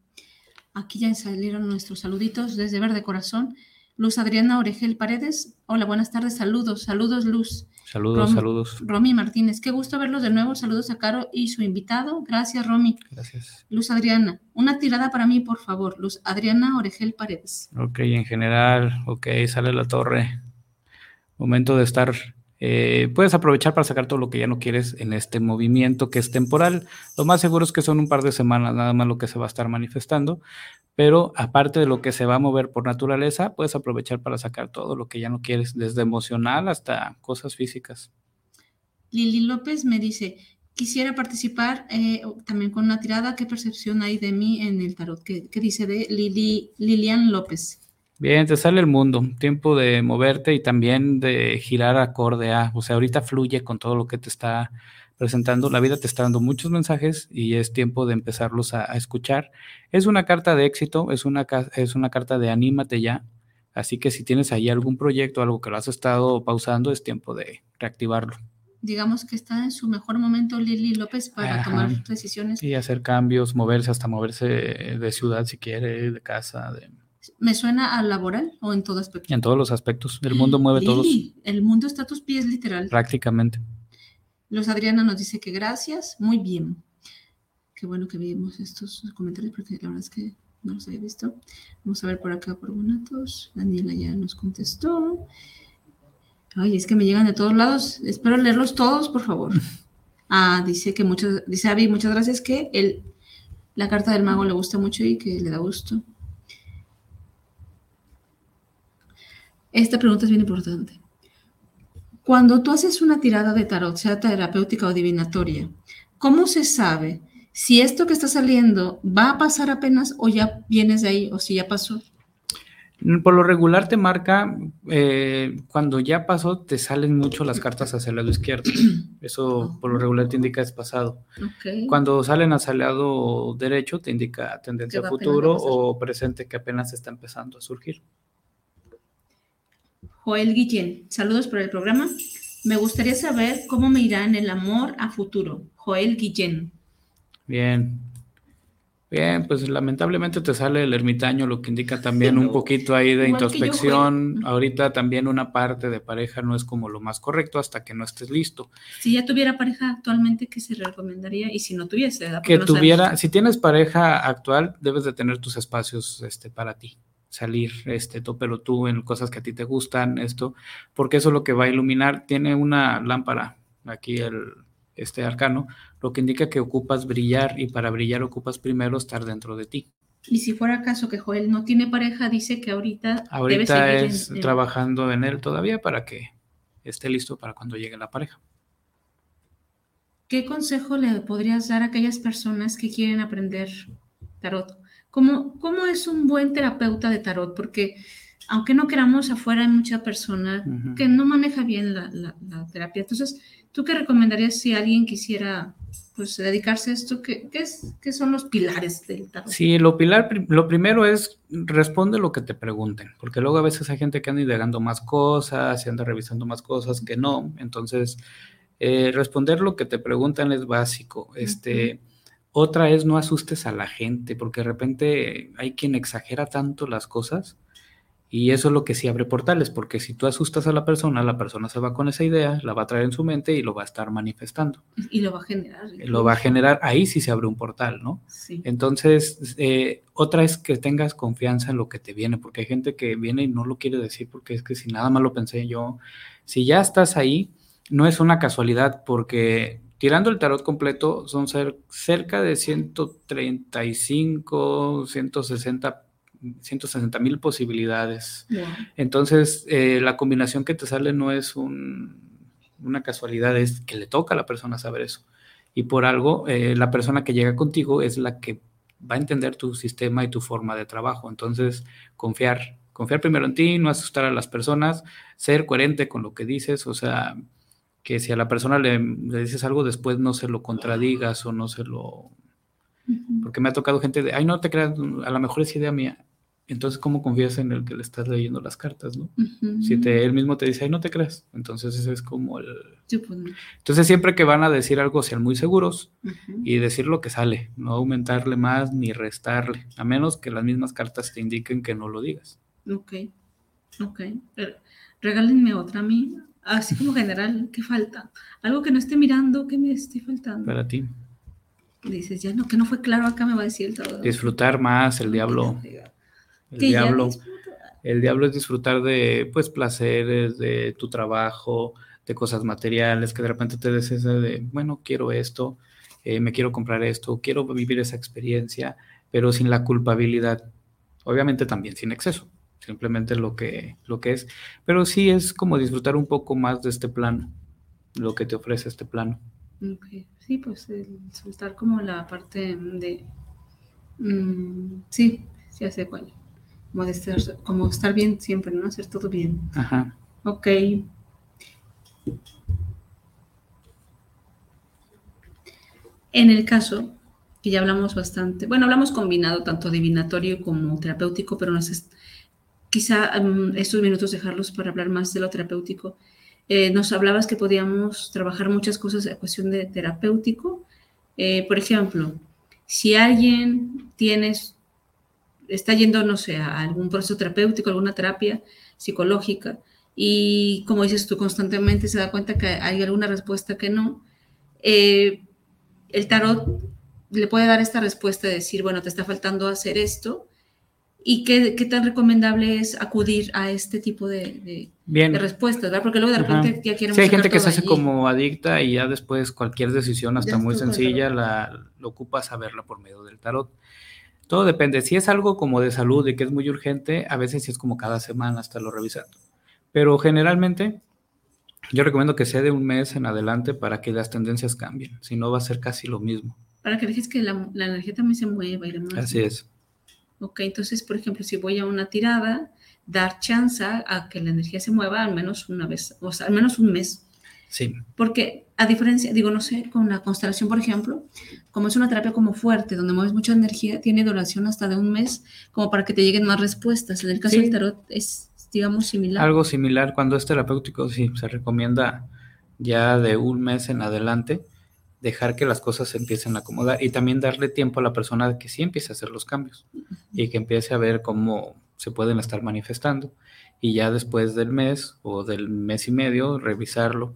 Aquí ya salieron nuestros saluditos desde Verde Corazón. Luz Adriana Oregel Paredes. Hola, buenas tardes. Saludos, saludos, Luz.
Saludos,
Rom-
saludos.
Romy Martínez. Qué gusto verlos de nuevo. Saludos a Caro y su invitado. Gracias, Romy.
Gracias.
Luz Adriana. Una tirada para mí, por favor. Luz Adriana Oregel Paredes.
Ok, en general, ok, sale la torre. Momento de estar. Eh, puedes aprovechar para sacar todo lo que ya no quieres en este movimiento que es temporal. Lo más seguro es que son un par de semanas nada más lo que se va a estar manifestando. Pero aparte de lo que se va a mover por naturaleza, puedes aprovechar para sacar todo lo que ya no quieres, desde emocional hasta cosas físicas.
Lili López me dice, quisiera participar eh, también con una tirada. ¿Qué percepción hay de mí en el tarot? ¿Qué, dice de Lili, Lilian López?
Bien, te sale el mundo, tiempo de moverte y también de girar acorde a, o sea, ahorita fluye con todo lo que te está presentando, la vida te está dando muchos mensajes y es tiempo de empezarlos a, a escuchar. Es una carta de éxito, es una, es una carta de anímate ya, así que si tienes ahí algún proyecto, algo que lo has estado pausando, es tiempo de reactivarlo
Digamos que está en su mejor momento Lili López para
Ajá.
tomar decisiones.
y hacer cambios, moverse hasta moverse de ciudad si quiere, de casa, de-
¿Me suena a laboral o en todo aspecto?
en todos los aspectos. El mundo mueve todos
Lili, el mundo está a tus pies, literal.
prácticamente.
Los Adriana nos dice que gracias, muy bien. Qué bueno que vimos estos comentarios porque la verdad es que no los había visto. Vamos a ver por acá por bonatos. Daniela ya nos contestó. Ay, es que me llegan de todos lados. Espero leerlos todos, por favor. (laughs) Ah, dice que muchas, dice Avi, muchas gracias que el, la carta del mago le gusta mucho y que le da gusto. Esta pregunta es bien importante. Cuando tú haces una tirada de tarot, sea terapéutica o divinatoria, ¿cómo se sabe si esto que está saliendo va a pasar apenas o ya vienes de ahí o si ya pasó?
Por lo regular te marca, eh, cuando ya pasó, te salen mucho las cartas hacia el lado izquierdo. (clears throat) Eso por lo regular te indica es pasado.
Ok.
Cuando salen hacia el lado derecho, te indica tendencia a futuro o presente que apenas está empezando a surgir.
Joel Guillén, saludos por el programa. Me gustaría saber cómo me irá en el amor a futuro. Joel Guillén.
Bien. Bien, pues lamentablemente te sale el ermitaño, lo que indica también un poquito ahí de
igual que yo,
introspección. Ahorita también una parte de pareja no es como lo más correcto hasta que no estés listo.
Si ya tuviera pareja actualmente, ¿qué se recomendaría? Y si no tuviese, ¿verdad?
que
sabemos.
tuviera, si tienes pareja actual, debes de tener tus espacios este, para ti. Salir, este, tópelo tú en cosas que a ti te gustan, esto, porque eso es lo que va a iluminar. Tiene una lámpara aquí el, este arcano, lo que indica que ocupas brillar y para brillar ocupas primero estar dentro de ti.
Y si fuera caso que Joel no tiene pareja, dice que ahorita,
Ahorita es
en-
trabajando en él todavía para que esté listo para cuando llegue la pareja.
¿Qué consejo le podrías dar a aquellas personas que quieren aprender tarot? ¿Cómo, cómo es un buen terapeuta de tarot? Porque aunque no queramos, afuera hay mucha persona que no maneja bien la, la- la terapia. Entonces, ¿tú qué recomendarías si alguien quisiera pues, dedicarse a esto? ¿Qué, qué es, qué son los pilares del tarot?
Sí, lo, pilar, lo primero es responde lo que te pregunten, porque luego a veces hay gente que anda indagando más cosas y anda revisando más cosas que no. Entonces, eh, responder lo que te preguntan es básico. Este, Otra es no asustes a la gente, porque de repente hay quien exagera tanto las cosas Y eso es lo que sí abre portales, porque si tú asustas a la persona, la persona se va con esa idea, la va a traer en su mente y lo va a estar manifestando.
Y lo va a generar.
Lo va a generar, ahí sí se abre un portal, ¿no?
Sí.
Entonces, eh, otra es que tengas confianza en lo que te viene, porque hay gente que viene y no lo quiere decir, porque es que si nada más lo pensé yo, si ya estás ahí, no es una casualidad, porque tirando el tarot completo son cer- cerca de 135, 160, 160 mil posibilidades. Entonces, eh, la combinación que te sale no es un- una casualidad, es que le toca a la persona saber eso. Y por algo, eh, la persona que llega contigo es la que va a entender tu sistema y tu forma de trabajo. Entonces, confiar, confiar primero en ti, no asustar a las personas, ser coherente con lo que dices, o sea, que si a la persona le, le dices algo, después no se lo contradigas o no se lo... Porque me ha tocado gente de, ay, no te creas, a lo mejor es idea mía. Entonces, ¿cómo confías en el que le estás leyendo las cartas, no? Si te, él mismo te dice, ay, no te creas. Entonces, ese es como el...
Sí, pues, no.
Entonces, siempre que van a decir algo, sean muy seguros y decir lo que sale, no aumentarle más ni restarle, a menos que las mismas cartas te indiquen que no lo digas.
Ok, ok. Regálenme otra a mí, así como general, ¿qué falta? Algo que no esté mirando, que me esté faltando.
Para ti.
Dices, ya no, que no fue claro acá, me va a decir el tarot.
Disfrutar más, el diablo. El diablo. El diablo es disfrutar de, pues, placeres, de tu trabajo, de cosas materiales, que de repente te des de, bueno, quiero esto, eh, me quiero comprar esto, quiero vivir esa experiencia, pero sin la culpabilidad. Obviamente también sin exceso, simplemente lo que, lo que es. Pero sí es como disfrutar un poco más de este plano, lo que te ofrece este plano.
Sí, pues el soltar como la parte de... mm, sí, sí hace cuál. Como, de estar, como estar bien siempre, ¿no? Hacer todo bien.
Ajá.
Ok. En el caso, que ya hablamos bastante, bueno, hablamos combinado, tanto divinatorio como terapéutico, pero nos es- quizá mm, estos minutos dejarlos para hablar más de lo terapéutico. Eh, nos hablabas que podíamos trabajar muchas cosas en cuestión de terapéutico. Eh, por ejemplo, si alguien tienes, está yendo, no sé, a algún proceso terapéutico, alguna terapia psicológica, y como dices tú, constantemente se da cuenta que hay alguna respuesta que no, eh, el tarot le puede dar esta respuesta de decir, bueno, te está faltando hacer esto, y qué, qué tan recomendable es acudir a este tipo de, de-
Bien.
de respuestas, ¿verdad? Porque luego de
Ajá.
repente ya queremos
Sí, hay gente que se hace
allí.
como adicta y ya después cualquier decisión, hasta
Ya
muy sencilla, la, lo ocupas saberla por medio del tarot. Todo depende. Si es algo como de salud y que es muy urgente, a veces sí es como cada semana estarlo revisando. Pero generalmente yo recomiendo que sea de un mes en adelante para que las tendencias cambien. Si no, va a ser casi lo mismo.
Para que dejes que la, la energía también se mueva y demás.
Así es.
Ok, entonces, por ejemplo, si voy a una tirada, dar chance a que la energía se mueva al menos una vez, o sea, al menos un mes.
Sí.
Porque a diferencia, digo, no sé, con la constelación, por ejemplo, como es una terapia como fuerte, donde mueves mucha energía, tiene duración hasta de un mes, como para que te lleguen más respuestas. En el caso
Sí.
del tarot es, digamos, similar.
Algo similar cuando es terapéutico, sí, se recomienda ya de un mes en adelante dejar que las cosas se empiecen a acomodar y también darle tiempo a la persona que sí empiece a hacer los cambios y que empiece a ver cómo se pueden estar manifestando y ya después del mes o del mes y medio revisarlo.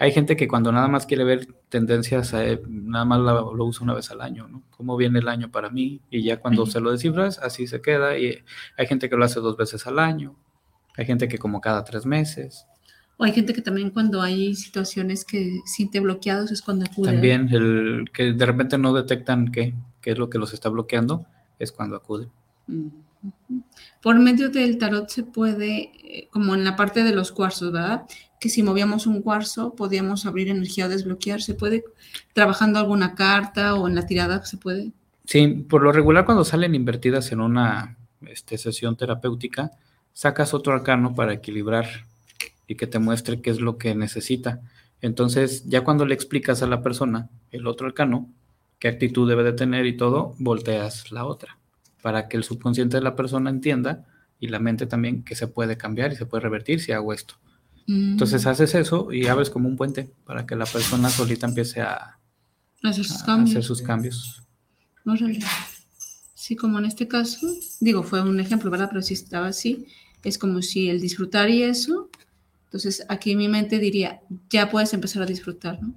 Hay gente que cuando nada más quiere ver tendencias, eh, nada más la- lo usa una vez al año, ¿no? ¿Cómo viene el año para mí? Y ya cuando se lo descifras, así se queda. Y hay gente que lo hace dos veces al año, hay gente que como cada tres meses.
O hay gente que también cuando hay situaciones que siente bloqueados es cuando acude.
También el que de repente no detectan qué, qué es lo que los está bloqueando, es cuando
ujú. Por medio del tarot se puede, eh, como en la parte de los cuarzos, ¿verdad? Que si movíamos un cuarzo podíamos abrir energía o desbloquear. ¿Se puede trabajando alguna carta o en la tirada se puede?
Sí, por lo regular cuando salen invertidas en una este, sesión terapéutica, sacas otro arcano para equilibrar y que te muestre qué es lo que necesita. Entonces, ya cuando le explicas a la persona el otro arcano, qué actitud debe de tener y todo, volteas la otra, para que el subconsciente de la persona entienda y la mente también que se puede cambiar y se puede revertir si hago esto. Entonces
Mm,
haces eso y abres como un puente para que la persona solita empiece a,
hacer sus
a
cambios.
hacer sus cambios.
Órale. Sí, como en este caso, digo, fue un ejemplo, ¿verdad? Pero si estaba así, es como si el disfrutar y eso, entonces aquí mi mente diría, ya puedes empezar a disfrutar, ¿no?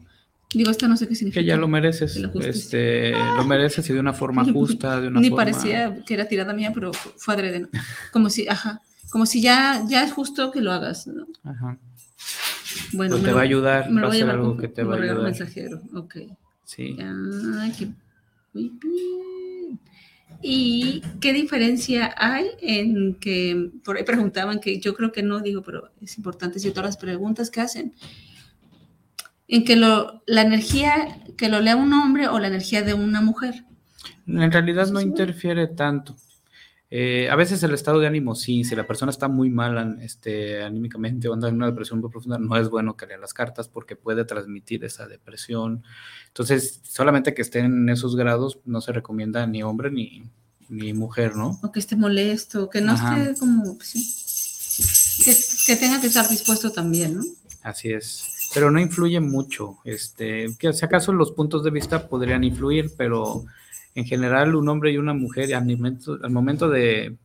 Digo, esto no sé qué significa.
Que ya lo mereces. Este, lo mereces y de una forma justa, de una
Ni
forma.
parecía que era tirada mía, pero fu- fue adrede, ¿no? Como si, ajá, como si ya, ya es justo que lo hagas, ¿no?
Ajá.
Bueno,
Pues te
lo-
va a ayudar,
me
va
lo
a ser algo
como-
que te va a ayudar.
mensajero, ok.
Sí.
Ay, qué muy bien. ¿Y qué diferencia hay en que, por ahí preguntaban, que yo creo que no digo, pero es importante decir todas las preguntas que hacen, en que lo, la energía que lo lea un hombre o la energía de una mujer?
En realidad no interfiere tanto. Eh, a veces el estado de ánimo, sí, si la persona está muy mal este, anímicamente o anda en una depresión muy profunda, no es bueno que lea las cartas porque puede transmitir esa depresión. Entonces, solamente que estén en esos grados, no se recomienda ni hombre ni, ni mujer, ¿no?
O que esté molesto, que no
Ajá.
esté como, pues, sí, que, que tenga que estar dispuesto también, ¿no?
Así es. Pero no influye mucho. Este, que si acaso los puntos de vista podrían influir, pero en general un hombre y una mujer al momento, al momento de,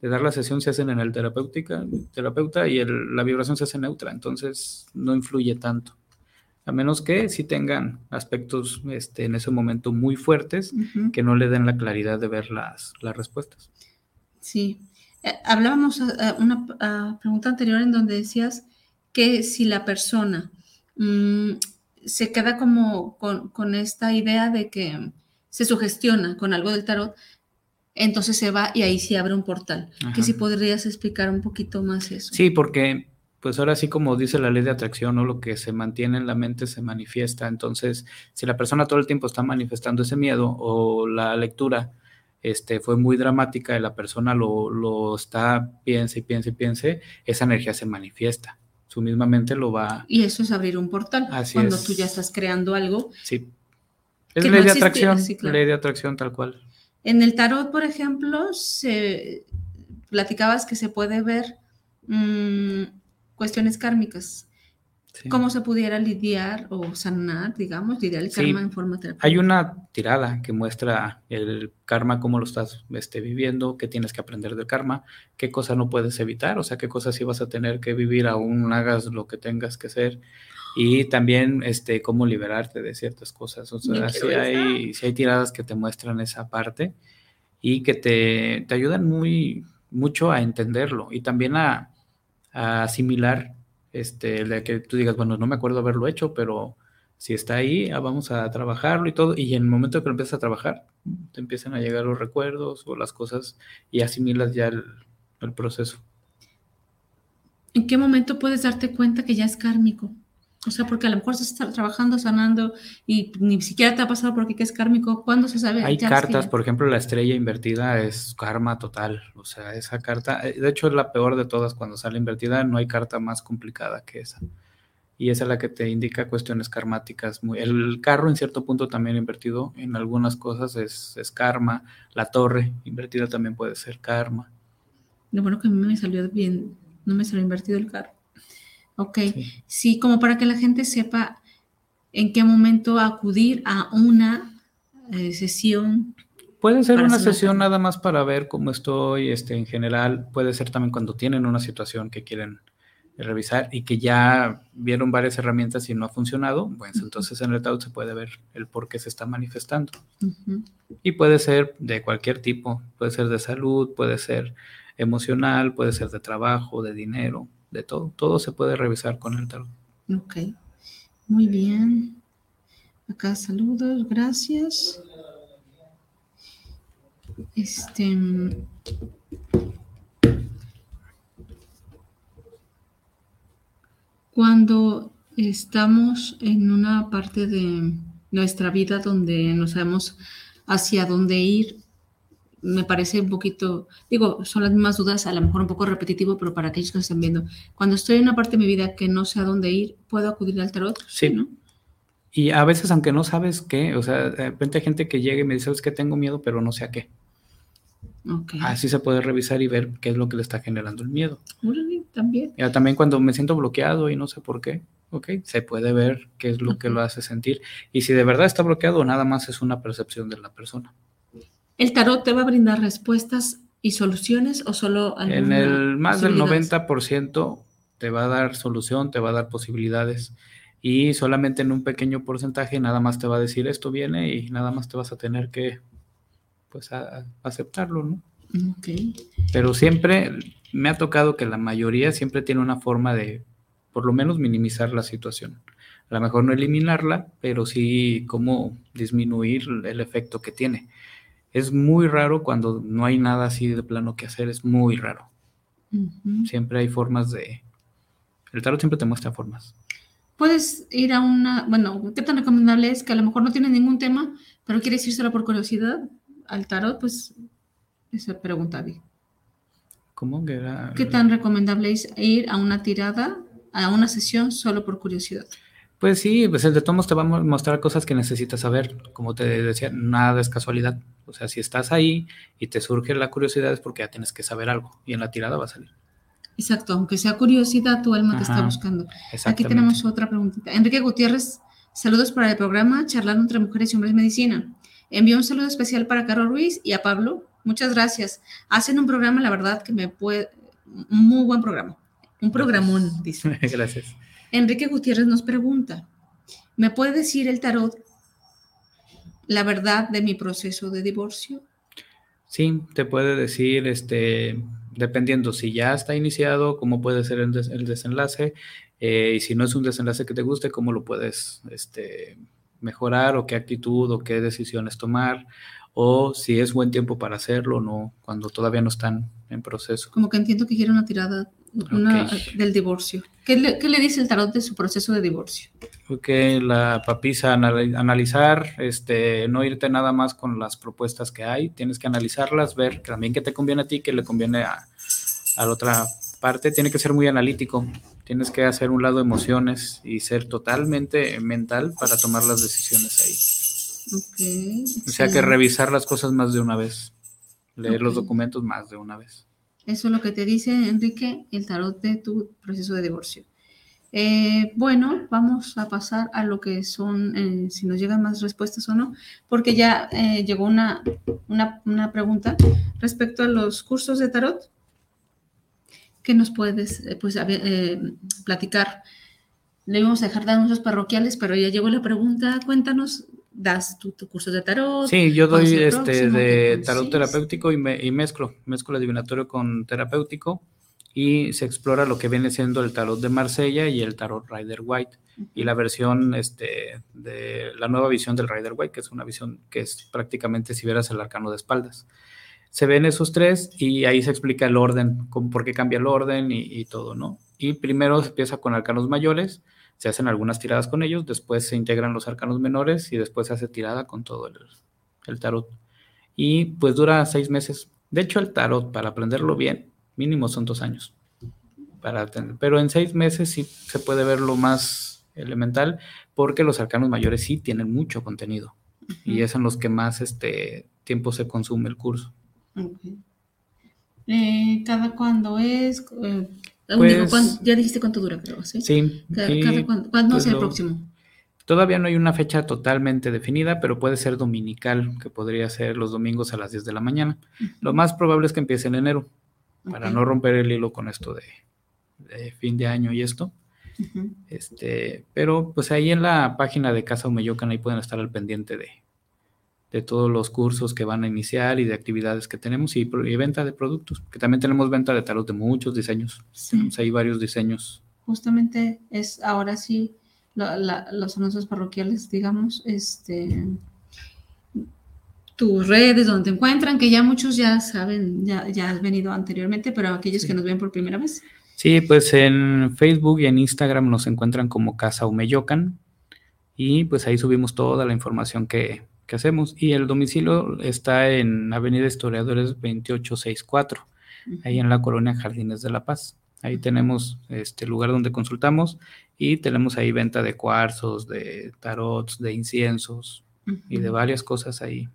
de dar la sesión se hacen en el terapéutica, terapeuta y el- la vibración se hace neutra, entonces no influye tanto. A menos que sí tengan aspectos este, en ese momento muy fuertes que no le den la claridad de ver las, las respuestas.
Sí. Eh, hablábamos eh, una ah, pregunta anterior en donde decías que si la persona mm, se queda como con, con esta idea de que se sugestiona con algo del tarot, entonces se va y ahí sí abre un portal.
Ajá.
Que si podrías explicar un poquito más eso.
Sí, porque pues ahora sí como dice la ley de atracción, ¿no? Lo que se mantiene en la mente se manifiesta. Entonces, si la persona todo el tiempo está manifestando ese miedo o la lectura este, fue muy dramática y la persona lo, lo está, piense y piense y piense, esa energía se manifiesta. Su misma mente lo va,
Y eso es abrir un portal.
Así
cuando
es.
tú ya estás creando algo.
sí. Es
Que
ley
no
de
existía,
atracción,
sí, claro.
ley de atracción tal cual.
En el tarot, por ejemplo, se platicabas que se puede ver mm, cuestiones kármicas.
Sí.
¿Cómo se pudiera lidiar o sanar, digamos, lidiar el
Sí.
karma en forma terapéutica?
Hay una tirada que muestra el karma, cómo lo estás este, viviendo, qué tienes que aprender del karma, qué cosas no puedes evitar, o sea, qué cosas sí vas a tener que vivir aún hagas lo que tengas que hacer. Y también este, cómo liberarte de ciertas cosas. O sea,
esa.
hay, sí hay tiradas que te muestran esa parte y que te, te ayudan muy, mucho a entenderlo y también a, a asimilar este, el de que tú digas, bueno, no me acuerdo haberlo hecho, pero si está ahí, ah, vamos a trabajarlo y todo. Y en el momento que lo empiezas a trabajar, te empiezan a llegar los recuerdos o las cosas y asimilas ya el, el proceso.
¿En qué momento puedes darte cuenta que ya es kármico? O sea, porque a lo mejor estás tra- trabajando, sanando y ni siquiera te ha pasado porque qué es kármico. ¿Cuándo se sabe?
Hay
Ya
cartas, por ejemplo, la estrella invertida es karma total. O sea, esa carta, eh, de hecho es la peor de todas cuando sale invertida, no hay carta más complicada que esa. Y esa es la que te indica cuestiones karmáticas. Muy, el carro en cierto punto también invertido en algunas cosas es, es karma. La torre invertida también puede ser karma.
Lo bueno que a mí me salió bien, no me salió invertido el carro. Ok,
Sí.
sí, como para que la gente sepa en qué momento acudir a una eh, sesión.
Puede ser una sesión nada más para ver cómo estoy, este, en general. Puede ser también cuando tienen una situación que quieren revisar y que ya vieron varias herramientas y no ha funcionado. Pues entonces en el TAUT se puede ver el por qué se está manifestando. Y puede ser de cualquier tipo. Puede ser de salud, puede ser emocional, puede ser de trabajo, de dinero, de todo. Todo se puede revisar con el tarot.
Ok, muy bien. Acá saludos, gracias. Este. Cuando estamos en una parte de nuestra vida donde no sabemos hacia dónde ir, me parece un poquito, digo, son las mismas dudas, a lo mejor un poco repetitivo, pero para aquellos que están viendo, cuando estoy en una parte de mi vida que no sé a dónde ir, ¿puedo acudir al tarot?
Sí.
¿no?
Y a veces, aunque no sabes qué, o sea, de repente hay gente que llega y me dice, es que tengo miedo, pero no sé a qué. Así se puede revisar y ver qué es lo que le está generando el miedo.
También.
Ya también cuando me siento bloqueado y no sé por qué, ok, se puede ver qué es lo que lo hace sentir. Y si de verdad está bloqueado, nada más es una percepción de la persona.
El tarot te va a brindar respuestas ¿Y soluciones o solo
En el más del
posibilidades?
90% te va a dar solución, te va a dar posibilidades. Y solamente en un pequeño porcentaje nada más te va a decir esto viene y nada más te vas a tener que pues a- a aceptarlo, ¿no?
Ok.
Pero siempre me ha tocado que la mayoría siempre tiene una forma de por lo menos minimizar la situación. A lo mejor no eliminarla, pero sí cómo disminuir el efecto que tiene. Es muy raro cuando no hay nada así de plano que hacer, es muy raro. Siempre hay formas de... El tarot siempre te muestra formas.
Puedes ir a una, bueno, ¿qué tan recomendable es que a lo mejor no tienes ningún tema, pero quieres ir solo por curiosidad al tarot? Pues esa pregunta vi.
¿Cómo que era?
¿Qué tan recomendable es ir a una tirada, a una sesión solo por curiosidad?
Pues sí, pues el de tomos te va a mo- mostrar cosas que necesitas saber. Como te decía, nada es casualidad. O sea, si estás ahí y te surge la curiosidad es porque ya tienes que saber algo. Y en la tirada va a salir.
Exacto, aunque sea curiosidad, tu alma te está buscando. Aquí tenemos otra preguntita. Enrique Gutiérrez, saludos para el programa Charlando entre Mujeres y Hombres Medicina. Envío un saludo especial para Carol Ruiz y a Pablo. Muchas gracias. Hacen un programa, la verdad, que me puede... Un muy buen programa. Un programón, dice. (laughs)
Gracias.
Enrique Gutiérrez nos pregunta, ¿me puede decir el tarot la verdad de mi proceso de divorcio?
Sí, te puede decir, este, dependiendo si ya está iniciado, cómo puede ser el, des- el desenlace, eh, y si no es un desenlace que te guste, cómo lo puedes, este, mejorar, o qué actitud, o qué decisiones tomar, o si es buen tiempo para hacerlo o no, cuando todavía no están en proceso.
Como que entiendo que quiere una tirada una-
Ok.
del divorcio. ¿Qué le, qué le dice el tarot de su proceso de divorcio?
Ok, la papisa, anal- analizar, este, no irte nada más con las propuestas que hay, tienes que analizarlas, ver también qué te conviene a ti, qué le conviene a, a la otra parte, tiene que ser muy analítico, tienes que hacer un lado emociones y ser totalmente mental para tomar las decisiones ahí.
Ok.
O sea que revisar las cosas más de una vez, leer los documentos más de una vez.
Eso es lo que te dice, Enrique, el tarot de tu proceso de divorcio. Eh, bueno, vamos a pasar a lo que son, eh, si nos llegan más respuestas o no, porque ya eh, llegó una, una, una pregunta respecto a los cursos de tarot. ¿Qué nos puedes pues, platicar? Le íbamos a dejar dar unos parroquiales, pero ya llegó la pregunta. Cuéntanos, ¿das tu, tu curso de tarot?
Sí, yo
¿Cuál
doy este
próximo? ¿Qué
de tarot terapéutico y, me- y mezclo, mezclo el adivinatorio con terapéutico y se explora lo que viene siendo el tarot de Marsella y el tarot Rider White y la versión este de la nueva visión del Rider White, que es una visión que es prácticamente si vieras el arcano de espaldas. Se ven esos tres y ahí se explica el orden, con por qué cambia el orden y, y todo, ¿no? Y primero se empieza con arcanos mayores, se hacen algunas tiradas con ellos, después se integran los arcanos menores y después se hace tirada con todo el, el tarot. Y pues dura seis meses. De hecho, el tarot, para aprenderlo bien, mínimo son dos años. Para ten- pero en seis meses sí se puede ver lo más elemental, porque los arcanos mayores sí tienen mucho contenido. Y es en los que más este tiempo se consume el curso.
Eh, ¿Cada cuándo es? Eh,
Pues-
digo, ¿cuán- ya dijiste cuánto dura, creo, ¿sí?
Sí,
cada cuándo, ¿cuándo
pues,
es el
lo-
próximo?
Todavía no hay una fecha totalmente definida, pero puede ser dominical, que podría ser los domingos a las 10 de la mañana. Lo más probable es que empiece en enero, para no romper el hilo con esto de, de fin de año y esto. Este, pero pues ahí en la página de Casa Humeyocan ahí pueden estar al pendiente de, de todos los cursos que van a iniciar y de actividades que tenemos y, y venta de productos, que también tenemos venta de tarot de muchos diseños.
Sí.
Tenemos ahí varios diseños.
Justamente es ahora sí lo- la- los anuncios parroquiales, digamos, este tus redes donde te encuentran, que ya muchos ya saben, ya, ya has venido anteriormente, pero aquellos
Sí.
que nos ven por primera vez.
Sí, pues en Facebook y en Instagram nos encuentran como Casa Humeyocan y pues ahí subimos toda la información que, que hacemos. Y el domicilio está en Avenida Historiadores 2864, ahí en la colonia Jardines de la Paz. Ahí tenemos este lugar donde consultamos y tenemos ahí venta de cuarzos, de tarots, de inciensos y de varias cosas ahí.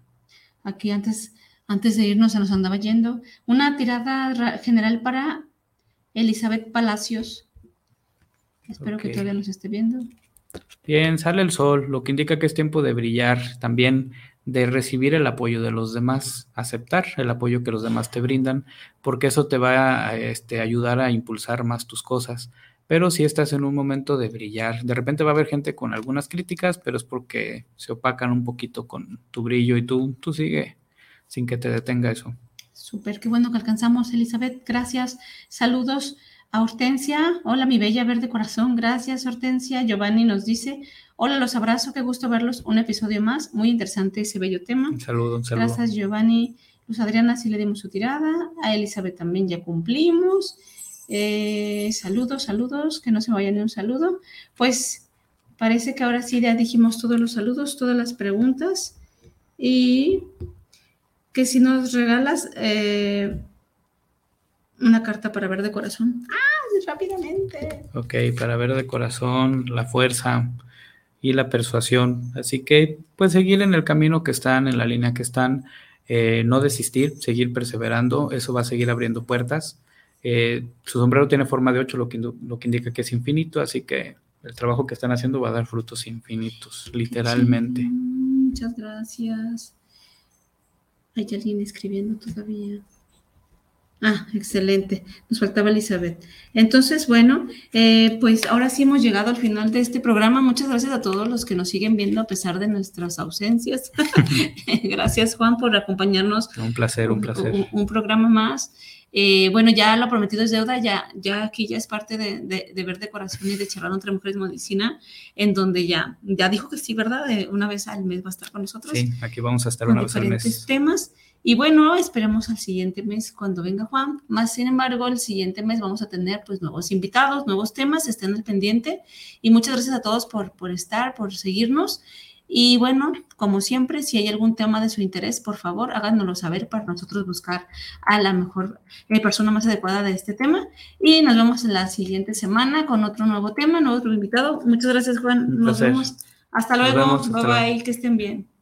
Aquí antes, antes de irnos se nos andaba yendo. Una tirada ra- general para Elizabeth Palacios. Espero que todavía nos esté viendo.
Bien, sale el sol, lo que indica que es tiempo de brillar. También de recibir el apoyo de los demás, aceptar el apoyo que los demás te brindan, porque eso te va a este, ayudar a impulsar más tus cosas. Pero si estás en un momento de brillar, de repente va a haber gente con algunas críticas, pero es porque se opacan un poquito con tu brillo y tú, tú sigue sin que te detenga eso.
Súper, qué bueno que alcanzamos, Elizabeth. Gracias. Saludos a Hortensia. Hola, mi bella verde corazón. Gracias, Hortensia. Giovanni nos dice, hola, los abrazo, qué gusto verlos. Un episodio más. Muy interesante ese bello tema.
Un saludo, un saludo.
Gracias, Giovanni. Luz Adriana, sí le dimos su tirada. A Elizabeth también ya cumplimos. Eh, saludos, saludos, que no se vaya ni un saludo. Pues parece que ahora sí ya dijimos todos los saludos, todas las preguntas. Y que si nos regalas eh, una carta para ver de corazón. Ah, rápidamente.
Ok, para ver de corazón, la fuerza y la persuasión. Así que, pues seguir en el camino que están, en la línea que están, eh, no desistir, seguir perseverando, eso va a seguir abriendo puertas. Eh, su sombrero tiene forma de 8, lo que, lo que indica que es infinito, así que el trabajo que están haciendo va a dar frutos infinitos, literalmente.
Sí, muchas gracias. Hay alguien escribiendo todavía. Ah, excelente. Nos faltaba Elizabeth. Entonces, bueno, eh, pues ahora sí hemos llegado al final de este programa. Muchas gracias a todos los que nos siguen viendo a pesar de nuestras ausencias. (laughs) gracias, Juan, por acompañarnos.
Un placer, un placer.
Un, un programa más. Eh, bueno, ya lo prometido es deuda, ya, ya aquí ya es parte de, de, de Ver de Corazón y de Charlar entre Mujeres Medicina, en donde ya, ya dijo que sí, ¿verdad? Eh, una vez al mes va a estar con nosotros.
Sí, aquí vamos a estar una vez al
diferentes
mes.
temas. Y bueno, esperemos al siguiente mes cuando venga Juan. Más sin embargo, el siguiente mes vamos a tener pues nuevos invitados, nuevos temas, estén al pendiente. Y muchas gracias a todos por, por estar, por seguirnos. Y bueno, como siempre, si hay algún tema de su interés, por favor, háganoslo saber para nosotros buscar a la mejor eh, persona más adecuada de este tema. Y nos vemos en la siguiente semana con otro nuevo tema, nuevo invitado. Muchas gracias, Juan. Nos vemos. Hasta luego.
vemos, hasta
bye
luego.
bye. Que estén bien.